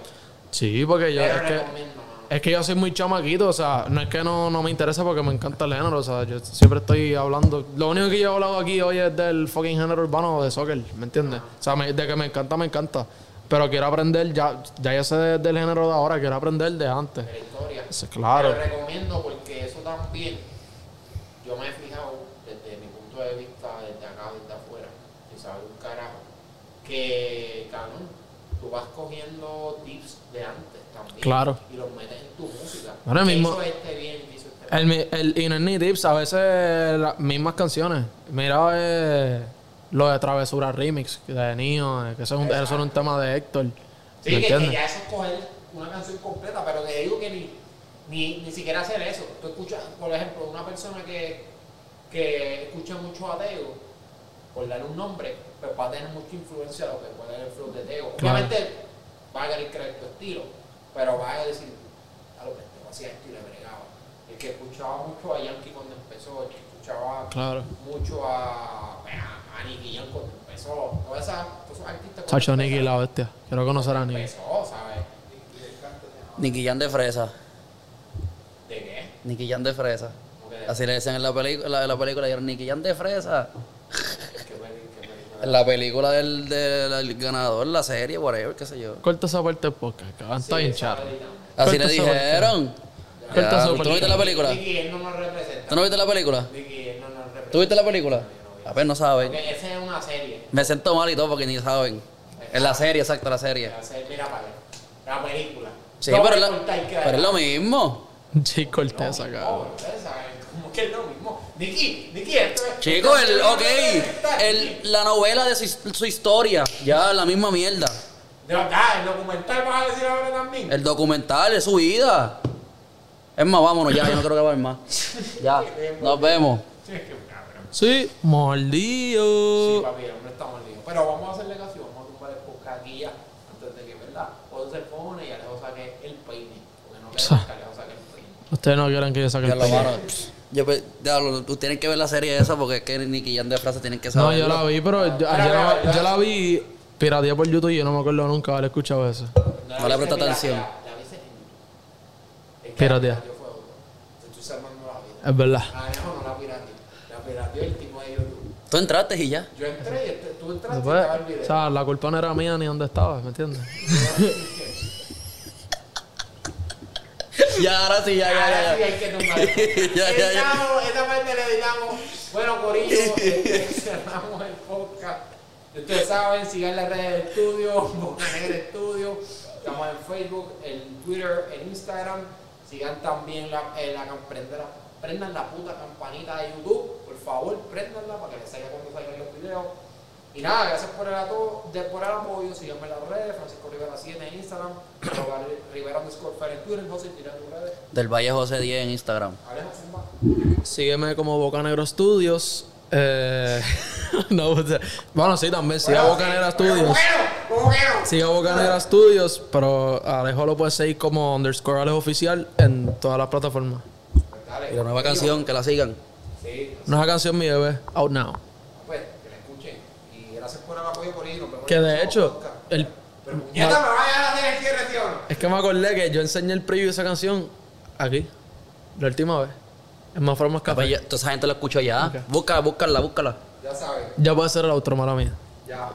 Speaker 3: Sí, porque yo.
Speaker 1: Pero
Speaker 3: Es que,
Speaker 1: recomiendo.
Speaker 3: Es que yo soy muy chamaquito, o sea, no es que no, no me interesa porque me encanta el género, o sea, yo siempre estoy hablando. Lo único que yo he hablado aquí hoy es del fucking género urbano de soccer, ¿me entiendes? O sea, me- de que me encanta, me encanta. Pero quiero aprender, ya, ya yo sé de- del género de ahora, quiero aprender de antes.
Speaker 1: de la historia.
Speaker 3: Sí, claro.
Speaker 1: Pero recomiendo porque eso también, yo me he fijado desde mi punto de vista, desde acá, desde afuera, sin saber un carajo, que, cabrón, tú vas cogiendo tips de antes también.
Speaker 3: Claro.
Speaker 1: Y los metes en tu música. ¿Qué
Speaker 3: mismo-
Speaker 1: hizo este bien? ¿Qué hizo este
Speaker 3: El, el, y no es ni tips, a veces las mismas canciones. Mira eh, lo de Travesura Remix de Nio, eh, que eso es un, eso era un tema de Héctor.
Speaker 1: Sí,
Speaker 3: ¿Me
Speaker 1: que, ya eso es coger una canción completa, pero te digo que ni, ni, ni siquiera hacer eso. Tú escuchas, por ejemplo, una persona que, que escucha mucho a Teo, por darle un nombre, pues va a tener mucha influencia de lo que puede ser el flow de Teo.
Speaker 3: Claro.
Speaker 1: Obviamente va a querer creer tu estilo, pero va a decir, a lo que hacía esto y le bregaba. El que escuchaba mucho a Yankee cuando empezó, el que escuchaba
Speaker 3: Claro.
Speaker 1: mucho a, a, a Nicky Jam cuando empezó, todas esas, todos esos artistas.
Speaker 3: Chacho Nicky la bestia. Quiero conocer a Nicky.
Speaker 1: empezó, ¿sabes?
Speaker 2: Nicky Jan de fresa.
Speaker 1: ¿De qué?
Speaker 2: Nicky Jan de fresa.
Speaker 1: ¿Cómo que de-
Speaker 2: Así le decían en la película, en la película, dijeron Nicky Jan de fresa.
Speaker 1: ¿Qué peli- qué película?
Speaker 2: En la película del, del, del ganador, la serie, whatever, qué sé yo.
Speaker 3: Corta esa parte del podcast, que está
Speaker 1: Sí.
Speaker 2: Así le dijeron.
Speaker 3: Corta esa
Speaker 2: ¿Tú no viste la película?
Speaker 1: Nicky, no nos representa.
Speaker 2: ¿Tú no viste la película?
Speaker 1: Nicky, él no nos representa.
Speaker 2: ¿Tú viste la película? A ver, no saben.
Speaker 1: Porque esa es una serie.
Speaker 2: Me siento mal y todo porque ni saben. En la serie, exacto, la serie.
Speaker 1: La serie, Mira para. La película.
Speaker 2: Sí, pero, es la- pero es lo mismo.
Speaker 3: Sí,
Speaker 1: No,
Speaker 3: cabrón.
Speaker 1: saben, como que es lo mismo. Nicky, Nicky, esto es.
Speaker 2: Chicos, el, ok, el, la novela de su, su historia, ya la misma mierda.
Speaker 1: De verdad, el documental vas a decir ahora también.
Speaker 2: El documental es su vida. Es más, vámonos ya, yo no quiero grabar más. Ya, nos vemos.
Speaker 1: Sí, es que cabrón.
Speaker 3: Sí,
Speaker 1: Sí,
Speaker 3: mordido.
Speaker 1: papi, el hombre está mordido. Pero vamos a hacerle caso, vamos a tumbar el podcast aquí ya, antes de que, ¿verdad? Puedo se pone y Alejo saque el peine. Porque no queremos que Alejo saque el peine.
Speaker 3: Ustedes no quieren que yo saque el peine.
Speaker 2: Yo, pues, diablo, tú tienes que ver la serie esa porque es que Nicky Jan de frase tienen que
Speaker 3: No,
Speaker 2: saber.
Speaker 3: yo la vi, pero yo, yo la, yo la vi pirateada por YouTube y yo no me acuerdo nunca haber escuchado eso.
Speaker 2: No le presta atención.
Speaker 1: En Es
Speaker 3: verdad.
Speaker 1: A Alejo no la pirateó. La pirateó el tipo de YouTube.
Speaker 2: Tú entraste y ya.
Speaker 1: Yo entré y este- tú entraste y
Speaker 3: Después,
Speaker 1: estaba el video.
Speaker 3: o sea, la culpa no era mía ni dónde estaba, ¿me entiendes?
Speaker 2: Ya, ahora sí, ya, ya,
Speaker 1: Ahora
Speaker 2: ya.
Speaker 1: sí
Speaker 2: ya.
Speaker 1: hay que.
Speaker 2: Ya, ya, ya.
Speaker 1: Esa parte le. Bueno, Corillo, este, cerramos el podcast. Ustedes saben, sigan las redes del estudio, Boca Negra Estudio. Estamos en Facebook, en Twitter, en Instagram. Sigan también la, eh, la, la- prendan la puta campanita de YouTube. Por favor, prendanla para que les salga cuando salgan los videos. Y nada, gracias por el, ato- de, por el apoyo. Síganme en las redes, Francisco Rivera 7 en Instagram, Rivera underscore Fer en Twitter, José, tira tus redes.
Speaker 2: Del Valle José 10 en Instagram.
Speaker 3: Sígueme como Boca Negra Studios. Eh, no, bueno, sí, también. Siga Boca Negra Studios.
Speaker 1: ¿Cómo que no? ¿Cómo que no?
Speaker 3: Siga Boca Negra Studios, pero Alejo lo puedes seguir como underscore Alejo Oficial en todas las plataformas.
Speaker 1: Dale,
Speaker 2: Y la nueva canción, que la sigan.
Speaker 1: Sí,
Speaker 3: Nueva canción mi bebé, out now.
Speaker 1: pues, que la escuchen. El apoyo nos vemos
Speaker 3: Que de hecho, el,
Speaker 1: Pero puñeta, me vaya a hacer el cierre, ¿sí o no?
Speaker 3: es que me acordé que yo enseñé el preview de esa canción aquí, la última vez. En más formas
Speaker 2: Capaz
Speaker 3: café.
Speaker 2: ya- Toda esa gente la escuchó ya.
Speaker 3: Ok.
Speaker 2: Búscala, búscala, búscala.
Speaker 1: Ya sabes.
Speaker 3: Ya puede ser el outro, mala mía.
Speaker 1: Ya.